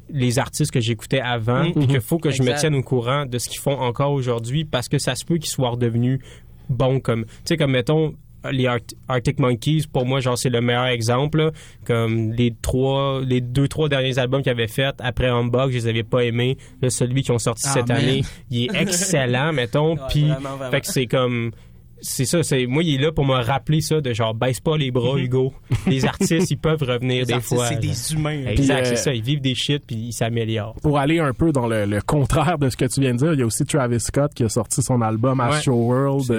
les artistes que j'écoutais avant, Mhm. puis qu'il faut que je me tienne au courant de ce qu'ils font encore aujourd'hui, parce que ça se peut qu'ils soient redevenus bons comme, tu sais, comme mettons les Art- Arctic Monkeys, pour moi, genre c'est le meilleur exemple. là. Comme les trois, les deux trois derniers albums qu'ils avaient fait après Humbug, je les avais pas aimés. Là, celui qu'ils ont sorti Ah, cette man. année, il est excellent, mettons. Puis, fait que c'est comme c'est ça, c'est moi il est là pour me rappeler ça de genre baisse pas les bras Hugo. Les artistes ils peuvent revenir Les des artistes, fois. c'est des humains. Exact, Puis, c'est euh, ça, ils vivent des shit puis ils s'améliorent. pour aller un peu dans le, le contraire de ce que tu viens de dire, il y a aussi Travis Scott qui a sorti son album Ouais, Astro World.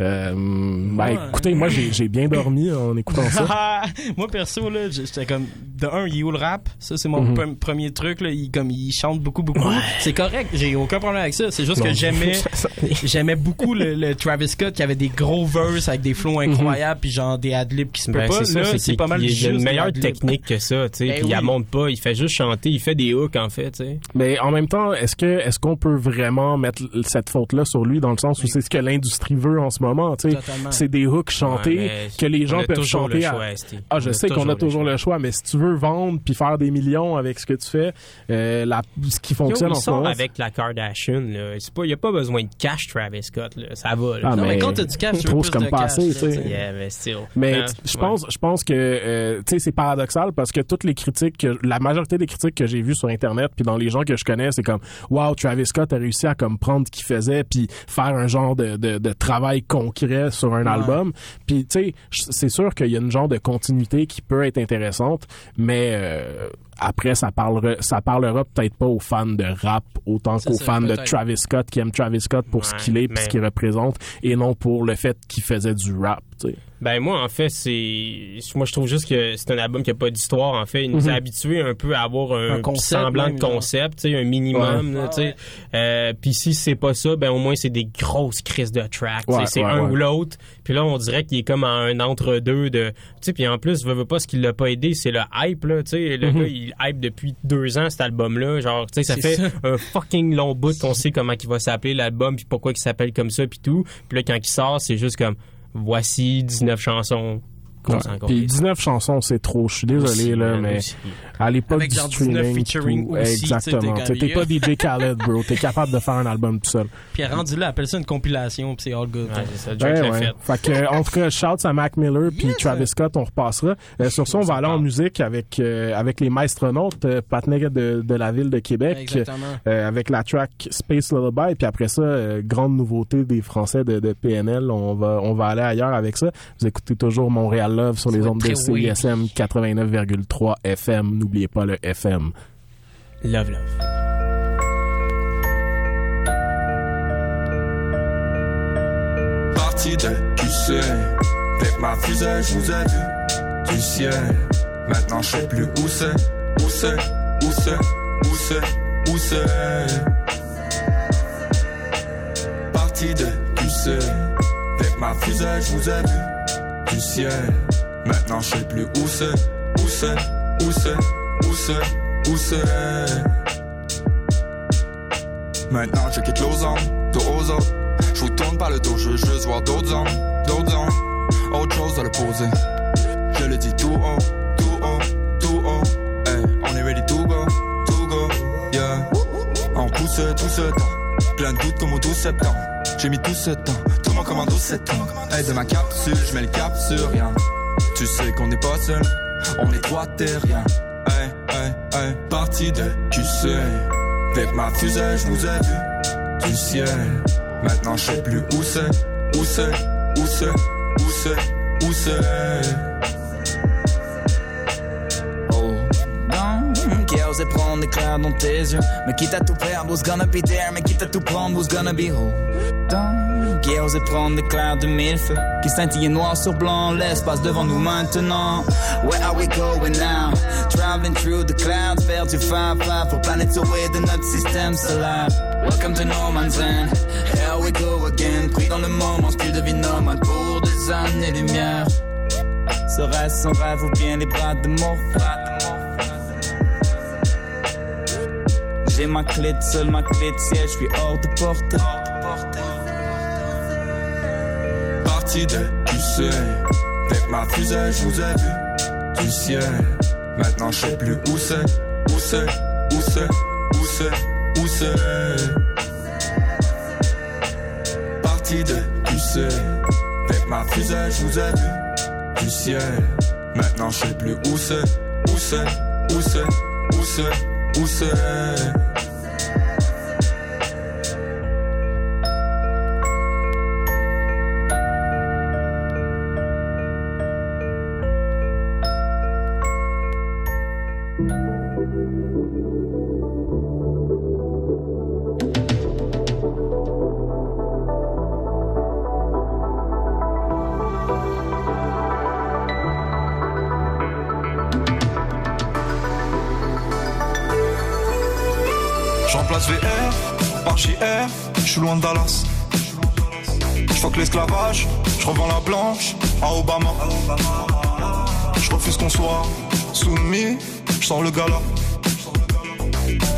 Euh, ben, Ouais. écoutez, moi j'ai j'ai bien dormi en écoutant ça. Moi perso là, j'étais comme de un, il est où le rap? Ça c'est mon Mhm. pre- premier truc là, il comme il chante beaucoup beaucoup. C'est correct, j'ai aucun problème avec ça, c'est juste Non. que j'aimais j'aimais beaucoup le, le Travis Scott qui avait des gros verses avec des flows incroyables puis genre des adlibs qui se peuvent Ben, pas. c'est ça, là, c'est c'est qu'il- pas mal il a une meilleure technique que ça, tu sais, Ben puis il la oui. monte pas, il fait juste chanter, il fait des hooks en fait, tu sais. Mais en même temps, est-ce que est-ce qu'on peut vraiment mettre cette faute-là sur lui dans le sens où c'est ce que l'industrie veut en ce moment, tu sais, Totalement. c'est des hooks chantés Ouais, que les gens peuvent toujours chanter le choix. Ah, On je sais qu'on a toujours le choix, mais si tu veux vendre puis faire des millions avec ce que tu fais, euh, la, ce qui fonctionne Yo, en il ce sort moment, avec la Kardashian, il y a pas besoin de cash, Travis Scott, là. Ça va, là. Ah, Non, mais mais quand du cash, tu veux plus comme de pas cash, tu sais. Yeah, mais. Mais Hein, je ouais. pense, je pense que euh, c'est paradoxal parce que toutes les critiques, que, la majorité des critiques que j'ai vues sur internet puis dans les gens que je connais, c'est comme wow Travis Scott a réussi à comme prendre ce qu'il faisait puis faire un genre de, de, de travail concret sur un Ouais. album. Puis tu sais c'est sûr qu'il y a une genre de continuité qui peut être intéressante, mais euh, après ça parlera ça parlera peut-être pas aux fans de rap autant qu'aux fans de. Travis Scott qui aiment Travis Scott pour ce qu'il est puis mais- ce qu'il représente et non pour le fait qu'il faisait du rap. tu sais. Ben moi en fait c'est moi je trouve juste que c'est un album qui a pas d'histoire en fait. Il nous Mhm. a habitués un peu à avoir un, Un concept, semblant même, de concept tu sais un minimum tu sais. Euh, puis si c'est pas ça ben au moins c'est des grosses crises de track tu sais, Ouais, c'est ouais, un ouais. ou l'autre. Puis là on dirait qu'il est comme en un entre deux de tu sais. Puis en plus veux, veux pas ce qui l'a pas aidé c'est le hype là tu sais. Le Mhm. gars il hype depuis deux ans cet album là genre tu sais ça fait ça. un fucking long bout qu'on sait comment il va s'appeler l'album puis pourquoi il s'appelle comme ça puis tout. Puis là quand il sort c'est juste comme voici 19 chansons Ouais. Puis calisse. 19 chansons, c'est trop. Je suis désolé, Aussi, là, man, mais aussi. à l'époque du genre 19 streaming, featuring tout- aussi, exactement. t'es pas DJ Khaled, bro. T'es capable de faire un album tout seul. Puis rendu là, appelle ça une compilation puis c'est all good. Ouais, c'est ça, Ouais, ouais. fait. Fait que, en tout cas, shouts à Mac Miller puis Travis Scott, on repassera. Euh, sur ça, on va aller en musique avec euh, avec les maestronautes, euh, partenaires de, de la ville de Québec, Exactement. euh, avec la track Space Lullaby. Puis après ça, euh, grande nouveauté des Français de, de PNL. On va on va aller ailleurs avec ça. Vous écoutez toujours Montréal Love sur les ondes de. CISM 89,3 FM. N'oubliez pas le FM. Love, love. Parti de QC Avec ma fusée, je vous ai vu du ciel Maintenant je sais plus où c'est, où c'est, où c'est, où c'est, où c'est Parti de QC Avec ma fusée, je vous ai vu du ciel Maintenant je sais plus où c'est, où c'est, où c'est, où c'est, où c'est Maintenant je quitte Lausanne, dos aux. Je vous tourne par le dos, je veux juste voir d'autres hommes, d'autres hommes. autre chose à le poser. Je le dis tout haut, tout haut, tout haut. Hey, on est ready to go, to go, yeah. On pousse tout ce temps, plein de doutes comme au 12 septembre. J'ai mis tout ce temps, tout mon commando 7 ans. De ma capsule, je mets le cap sur rien. Tu sais qu'on n'est pas seul, on est trois terriens. Hey, hey, hey, parti de tu sais. Avec ma fusée, je vous ai vu du ciel. Maintenant, je sais plus où c'est, où c'est, où c'est, où c'est, où c'est. Osé prendre l'éclair dans tes yeux. Mais quitte à tout perdre, who's gonna be there? Mais quitte à tout prendre, who's gonna be? Dans, qui a osé prendre l'éclair de mille feux. Qui scintille noir sur blanc, l'espace devant nous maintenant. Where are we going now? Traveling through the clouds, perdu far, far for planets away de notre système solaire. Welcome to no man's land. Here we go again. Pris dans le moment, style de vie nomade pour des années-lumière. Serait-ce un rêve ou bien les bras de mort? J'ai ma clé de seule, ma clé de siège, je suis hors de portée. Parti de tu sais. Avec ma fusée, je vous ai vu du ciel. Maintenant, je sais plus où c'est, où c'est, où c'est, où c'est, où c'est. Parti de tu sais. Avec ma fusée, je vous ai vu du ciel. Maintenant, je sais plus où c'est, où c'est, où c'est, où c'est, où c'est. L'esclavage, je revends la blanche à Obama. Je refuse qu'on soit soumis, je sors le gala.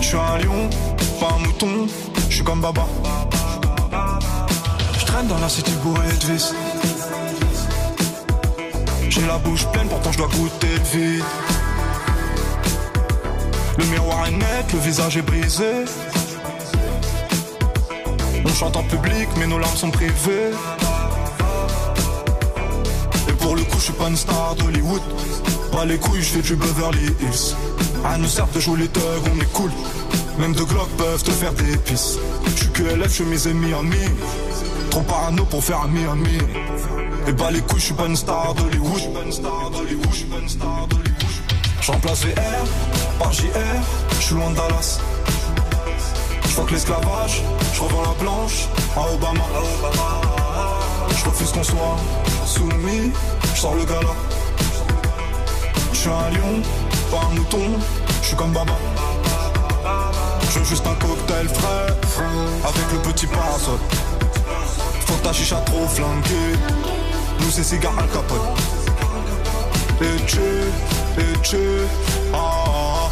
Je suis un lion, pas un mouton, je suis comme Baba. Je traîne dans la cité bourrée de vis. J'ai la bouche pleine, pourtant je dois goûter le vide. Le miroir est net, le visage est brisé. On chante en public, mais nos larmes sont privées. Je suis pas une star d'Hollywood. Pas les couilles, je fais du Beverly Hills. À nous sert de jouer les thugs, on est cool. Même deux Glock peuvent te faire des pisses. Je suis QLF, je suis mes amis amis. Trop parano pour faire un Miami. Et bah les couilles, je suis pas une star d'Hollywood. J'emplace VR par JR, je suis loin de Dallas. Je que l'esclavage, je revends la blanche à Obama. Je refuse qu'on soit soumis, je sors le gala. Je suis un lion, pas un mouton, je suis comme Baba. Je veux juste un cocktail frais, avec le petit parasol. Faut ta chicha trop flanquée, nous c'est cigare al capote. Et tu, et tu, ah, ah, ah.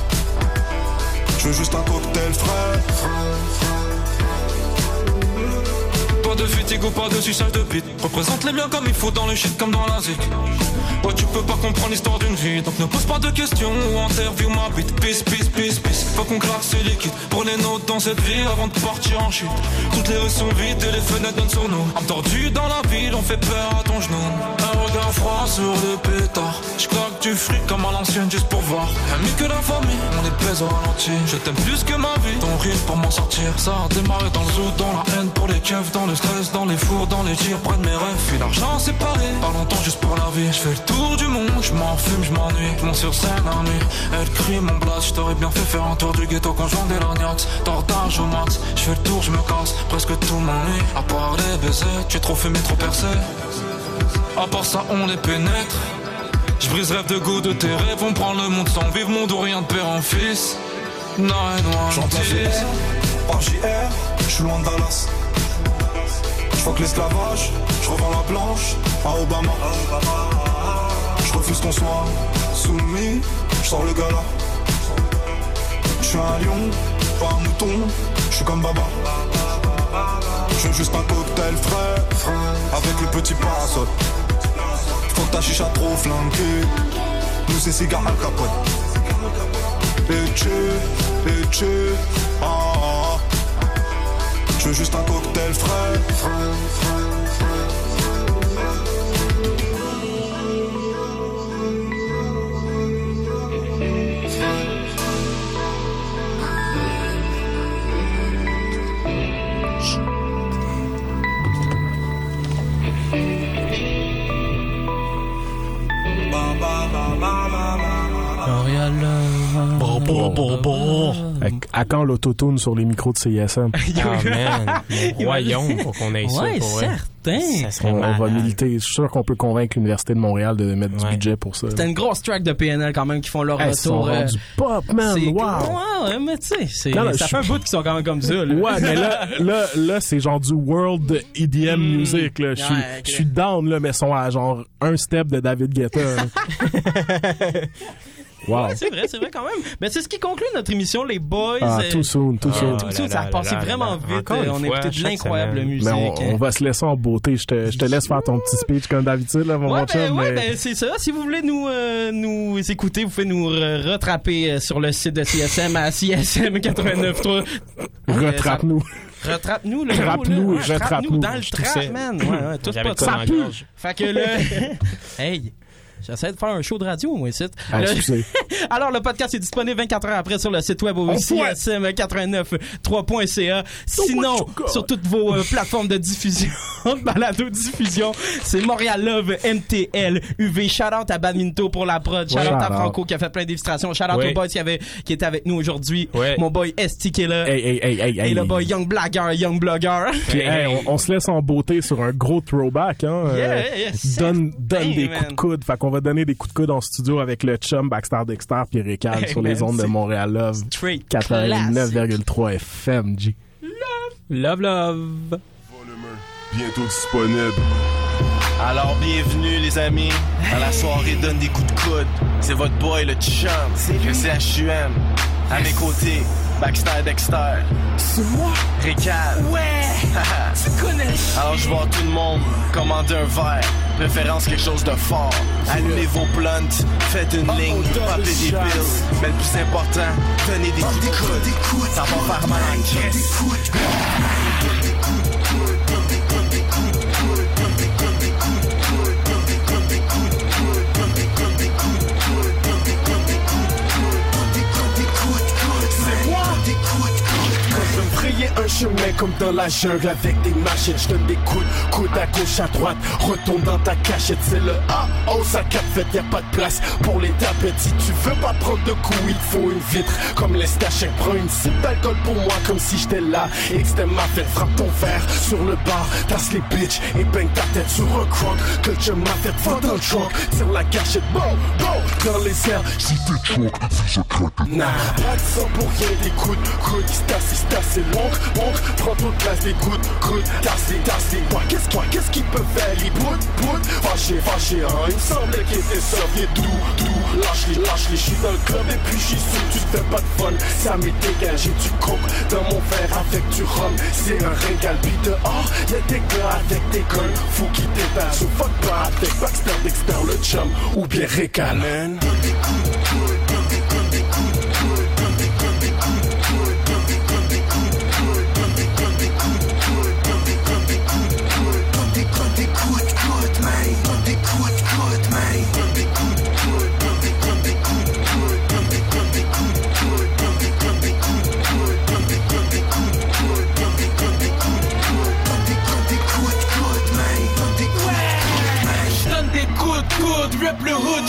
Je veux juste un cocktail frais. Pas de fatigue ou pas de suçage de bite. Représente les biens comme il faut dans le shit comme dans la zik. Ouais, tu peux pas comprendre l'histoire d'une vie. Donc ne pose pas de questions ou interview ma bite. Peace, peace, peace, peace. Faut qu'on claque ce liquide. Les notes dans cette vie avant de partir en chute. Toutes les rues sont vides et les fenêtres donnent sur nous. Entendu dans la ville, on fait peur à ton genou. Un regard froid sur le pétard. Je claque du fric comme à l'ancienne juste pour voir. Ami que la famille, on est pèse. Je t'aime plus que ma vie. Ton rire pour m'en sortir. Ça a démarré dans le zoo, dans la keufs, dans le stress, dans les fours, dans les tirs, près de mes rêves. Puis l'argent séparé. Pas longtemps juste pour la vie. Je fais le tour du monde, je m'en fume, je m'ennuie. Je monte sur scène la nuit. Elle crie mon blast, je t'aurais bien fait faire un tour du ghetto quand je vendais l'agnax. Tortage au max, je fais le tour, je me casse. Presque tout m'ennuie. À part les baisers, tu es trop fumé, trop percé. À part ça, on les pénètre. Je brise rêve de goût de tes rêves, on prend le monde sans vivre, mon dos rien de père en fils. Non, et non, J'en place VR, par JR, je suis loin de Dallas. Je que l'esclavage, je revends la blanche à Obama. Je refuse qu'on soit soumis, je sors le gala. Je suis un lion, pas un mouton, je suis comme Baba. Je veux juste un cocktail frais, avec le petit parasol. Faut que ta chicha trop flanquée. Nous c'est cigare Al Capone. Et tu. Je veux juste un cocktail frais. Bon, bon, bon, bon. À, à quand l'autotune sur les micros de CISM? Ah, man. Mon royaume pour qu'on ait ça. Ouais, certain. Ça On, on va militer. Je suis sûr qu'on peut convaincre l'Université de Montréal de mettre du budget pour ça. C'était une grosse track de PNL quand même qui font leur Hey, ils retour. euh, rendus pop, man. c'est- Wow. Ouais, ouais, mais tu sais, c'est- ça je fait un bout qu'ils sont quand même comme ça. Là. Ouais, mais là, là, là c'est genre du world EDM music. Là. Je suis. Ouais, down, là, mais ils sont à genre un step de David Guetta. hein. wow. Ouais, c'est vrai, c'est vrai quand même. Mais c'est ce qui conclut notre émission, les boys. Ah, Euh, too soon, too soon. Tout soon, ça a passé vraiment vite. Encore Euh, une On a écouté de l'incroyable musique. Mais on, on va se laisser en beauté. Je te, je te laisse faire ton petit speech comme d'habitude, là, mon Ouais, ben, ouais, ben, c'est ça. Si vous voulez nous, euh, nous écouter, vous pouvez nous rattraper euh, sur le site de CSM à CSM 89.3. Retrape-nous. Retrape-nous, le retrape-nous. trappe-nous dans le trap, man. Ouais, ouais, tout pas ça. Fait que là, hey, j'essaie de faire un show de radio, moi, ici. Ah, Le-. Alors, le podcast est disponible 24 heures après sur le site web au On fouette. csm893.ca. Sinon, sur toutes vos euh, plateformes de diffusion, balado-diffusion, c'est Montréal Love, MTL, UV. Shout-out à Badminto pour la prod. Shout-out Ouais. à. Franco qui a fait plein d'illustrations. Shout-out Ouais. au boy qui, avait, qui était avec nous aujourd'hui. Ouais. Mon boy ST qui est là. Hey, hey, hey, hey, Et hey. le boy Young Blagger, Young Blogger. Puis, on, on se laisse en beauté sur un gros throwback. Hein, Yeah, yeah, donne donne des man. coups de coude. Fait qu'on va donner des coups de coude en studio avec le chum Baxter Dexter puis Récal Hey, sur les ondes de Montréal Love. Straight 89,3 FM, G. Love, love. Bientôt disponible. Alors bienvenue les amis à la soirée donne des coups de coude. C'est votre boy le chum, le CHUM. À mes côtés, Baxter Dexter. C'est moi? Récal. Ouais! tu connais. Alors je vois tout le monde commander un verre. Préférence quelque chose de fort. Allumez vos blunts, faites une ligne, papez des pills. Mais le plus important, donnez des coups de coude. Ça va faire mal en un chemin comme dans la jungle avec des machettes, je donne des coups, de coude à gauche, à droite, retourne dans ta cachette, c'est le A, oh ça fait, y a pas de place pour les tapettes. Si tu veux pas prendre de coups, il faut une vitre, comme l'estachette, prends une cible d'alcool pour moi comme si j'étais là, et que c'était ma fête, frappe ton verre. Sur le bar, tasse les bitches et bang ta tête sur un croc, que tu m'as fait, va dans le trunk, tire la cachette, bon, bon, dans les airs, si t'es choc, si je craque, nah, pas de sang pour rien, des coups de coude, qui se tasse, se tasse, c'est long, bon, prends toute place, de coude, tasse, tasse, quoi, qu'est-ce quoi, qu'est-ce qu'il peut faire, il bout, bout, fâché, fâché, hein, il me semblait qu'il était soviet, doux, doux, lâche-les, lâche-les, je suis dans le club et puis j'y suis, tu te fais pas de fun, ça m'est dégagé du coke dans mon verre avec du rhum, c'est un régal, puis dehors, y'a des gars avec des guns, faut qu'ils débattent, ou fuck pas avec Baxter, Dexter, le chum, ou bien Récal, man.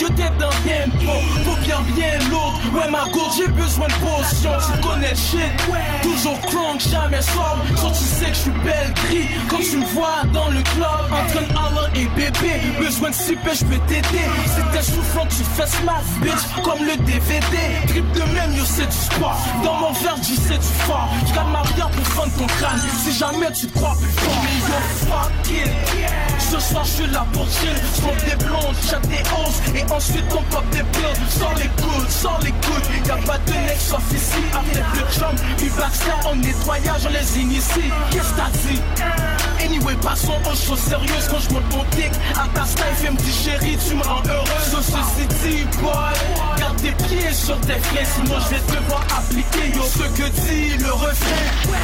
Rap le hood, ma gourde j'ai besoin de potion. Tu connais le shit, toujours crunk, jamais sobre So tu sais que je suis belle gris, quand tu me vois dans le club En train et bébé, besoin de super je peux t'aider. C'était soufflant tu fais smash bitch, comme le DVD Trip de même yo c'est du sport, dans mon verre j'y sais du fort. Je garde ma bière pour fendre ton crâne, si jamais tu crois plus fort Mais yo fuck ce soir je suis là pour chill. Smoke des blondes, chatte des hausses. Et ensuite on pop des pills sauf ici Avec le chum, du Baxter En nettoyage, on les initie Qu'est-ce que t'as dit? Anyway, pas façon, oh, je suis sérieuse quand je monte mon tic. À ta style, fais me chérie, tu me rends heureuse. So, ceci dit, boy, garde tes pieds sur tes freins, sinon je vais devoir appliquer, ce que dit le refrain.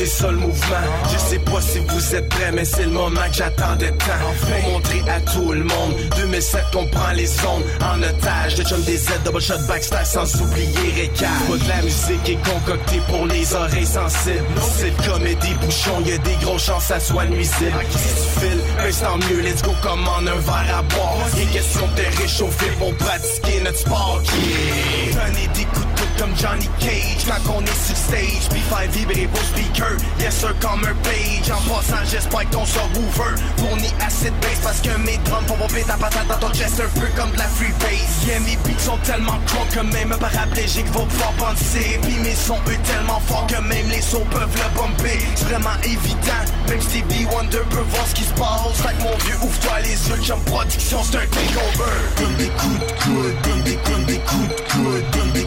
C'est ça le mouvement. Je sais pas si vous êtes prêts, mais c'est le moment que j'attendais tant. Pour montrer à tout le monde, 2007 on prend les zones en otage. De chum des Z, double shot backstage sans oublier Récal. Pas de la musique est concoctée pour les oreilles sensibles. C'est le comédie bouchon, y des grosses chances ça soit nuisible. Si tu files, ben tant mieux, let's go commande un verre à boire. Est question de te réchauffer pour pratiquer notre sport. Comme Johnny Cage quand on est sur stage. Puis faire vibrer vos speakers, yes sir comme un page. En passant, j'espère que ton subwoofer fournit assez de bass parce que mes drums font pomper ta patate dans ton chest un peu comme de la free bass. Yeah, mes beats sont tellement gros que même un paraplégique va pouvoir penser. Puis mes sons eux tellement forts que même les sauts peuvent le bumper. C'est vraiment évident, même Stevie Wonder peut voir ce qui se passe. Fait mon vieux, ouvre-toi les yeux, jump production, c'est un takeover. Donne des coups de coude, donne des, coups de coude, donne des,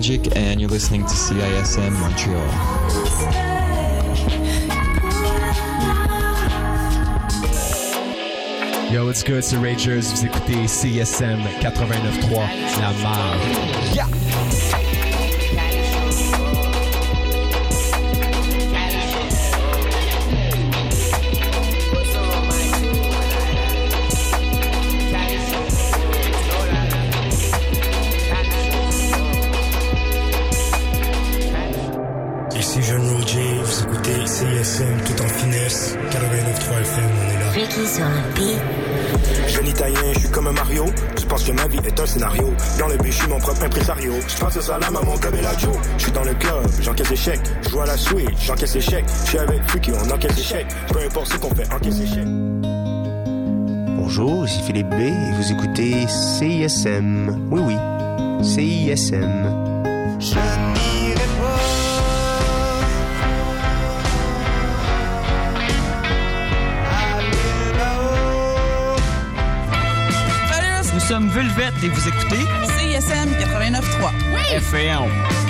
Magic, and you're listening to CISM Montreal. Yo, what's good, c'est Rangers. Vous écoutez CSM 89.3, La Marge. Yeah! Jeune italien, je suis comme un Mario. Je pense que ma vie est un scénario. Dans le but, je suis mon propre impresario. Je passe le salam à mon Joe. Je suis dans le club, j'encaisse chèques. Je joue à la suite, j'encaisse chèques. Je suis avec Freaky, on encaisse chèques. Peu importe ce qu'on fait, encaisse chèques. Bonjour, ici Philippe B et vous écoutez CISM. Oui, oui, CISM. Sommes Vulvette et vous écoutez CISM 89.3. FM.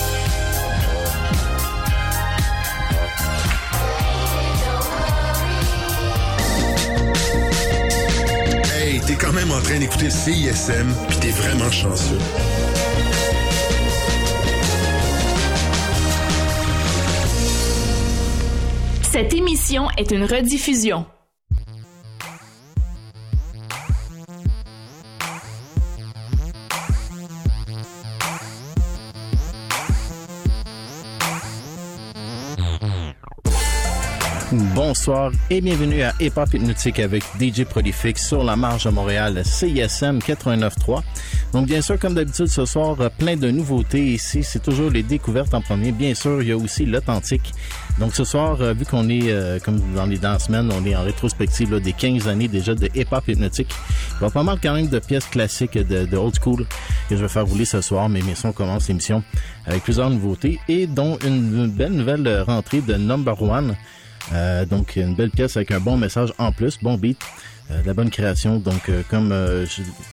T'es quand même en train d'écouter CISM, puis t'es vraiment chanceux. Cette émission est une rediffusion. Bonsoir et bienvenue à Hip Hop Hypnotique avec DJ Prolifique sur la marge de Montréal CISM 89.3. Donc bien sûr, comme d'habitude ce soir, euh, plein de nouveautés ici. C'est toujours les découvertes en premier. Bien sûr, il y a aussi l'authentique. Donc ce soir, euh, vu qu'on est, euh, comme dans les dernières semaines, on est en rétrospective là, des 15 années déjà de Hip Hop Hypnotique. Il y a pas mal quand même de pièces classiques de, de old school que je vais faire rouler ce soir, mais bien sûr, on commence l'émission avec plusieurs nouveautés et dont une, une belle nouvelle rentrée de Number One. Euh, donc une belle pièce avec un bon message en plus, bon beat, euh, la bonne création. Donc euh, comme je-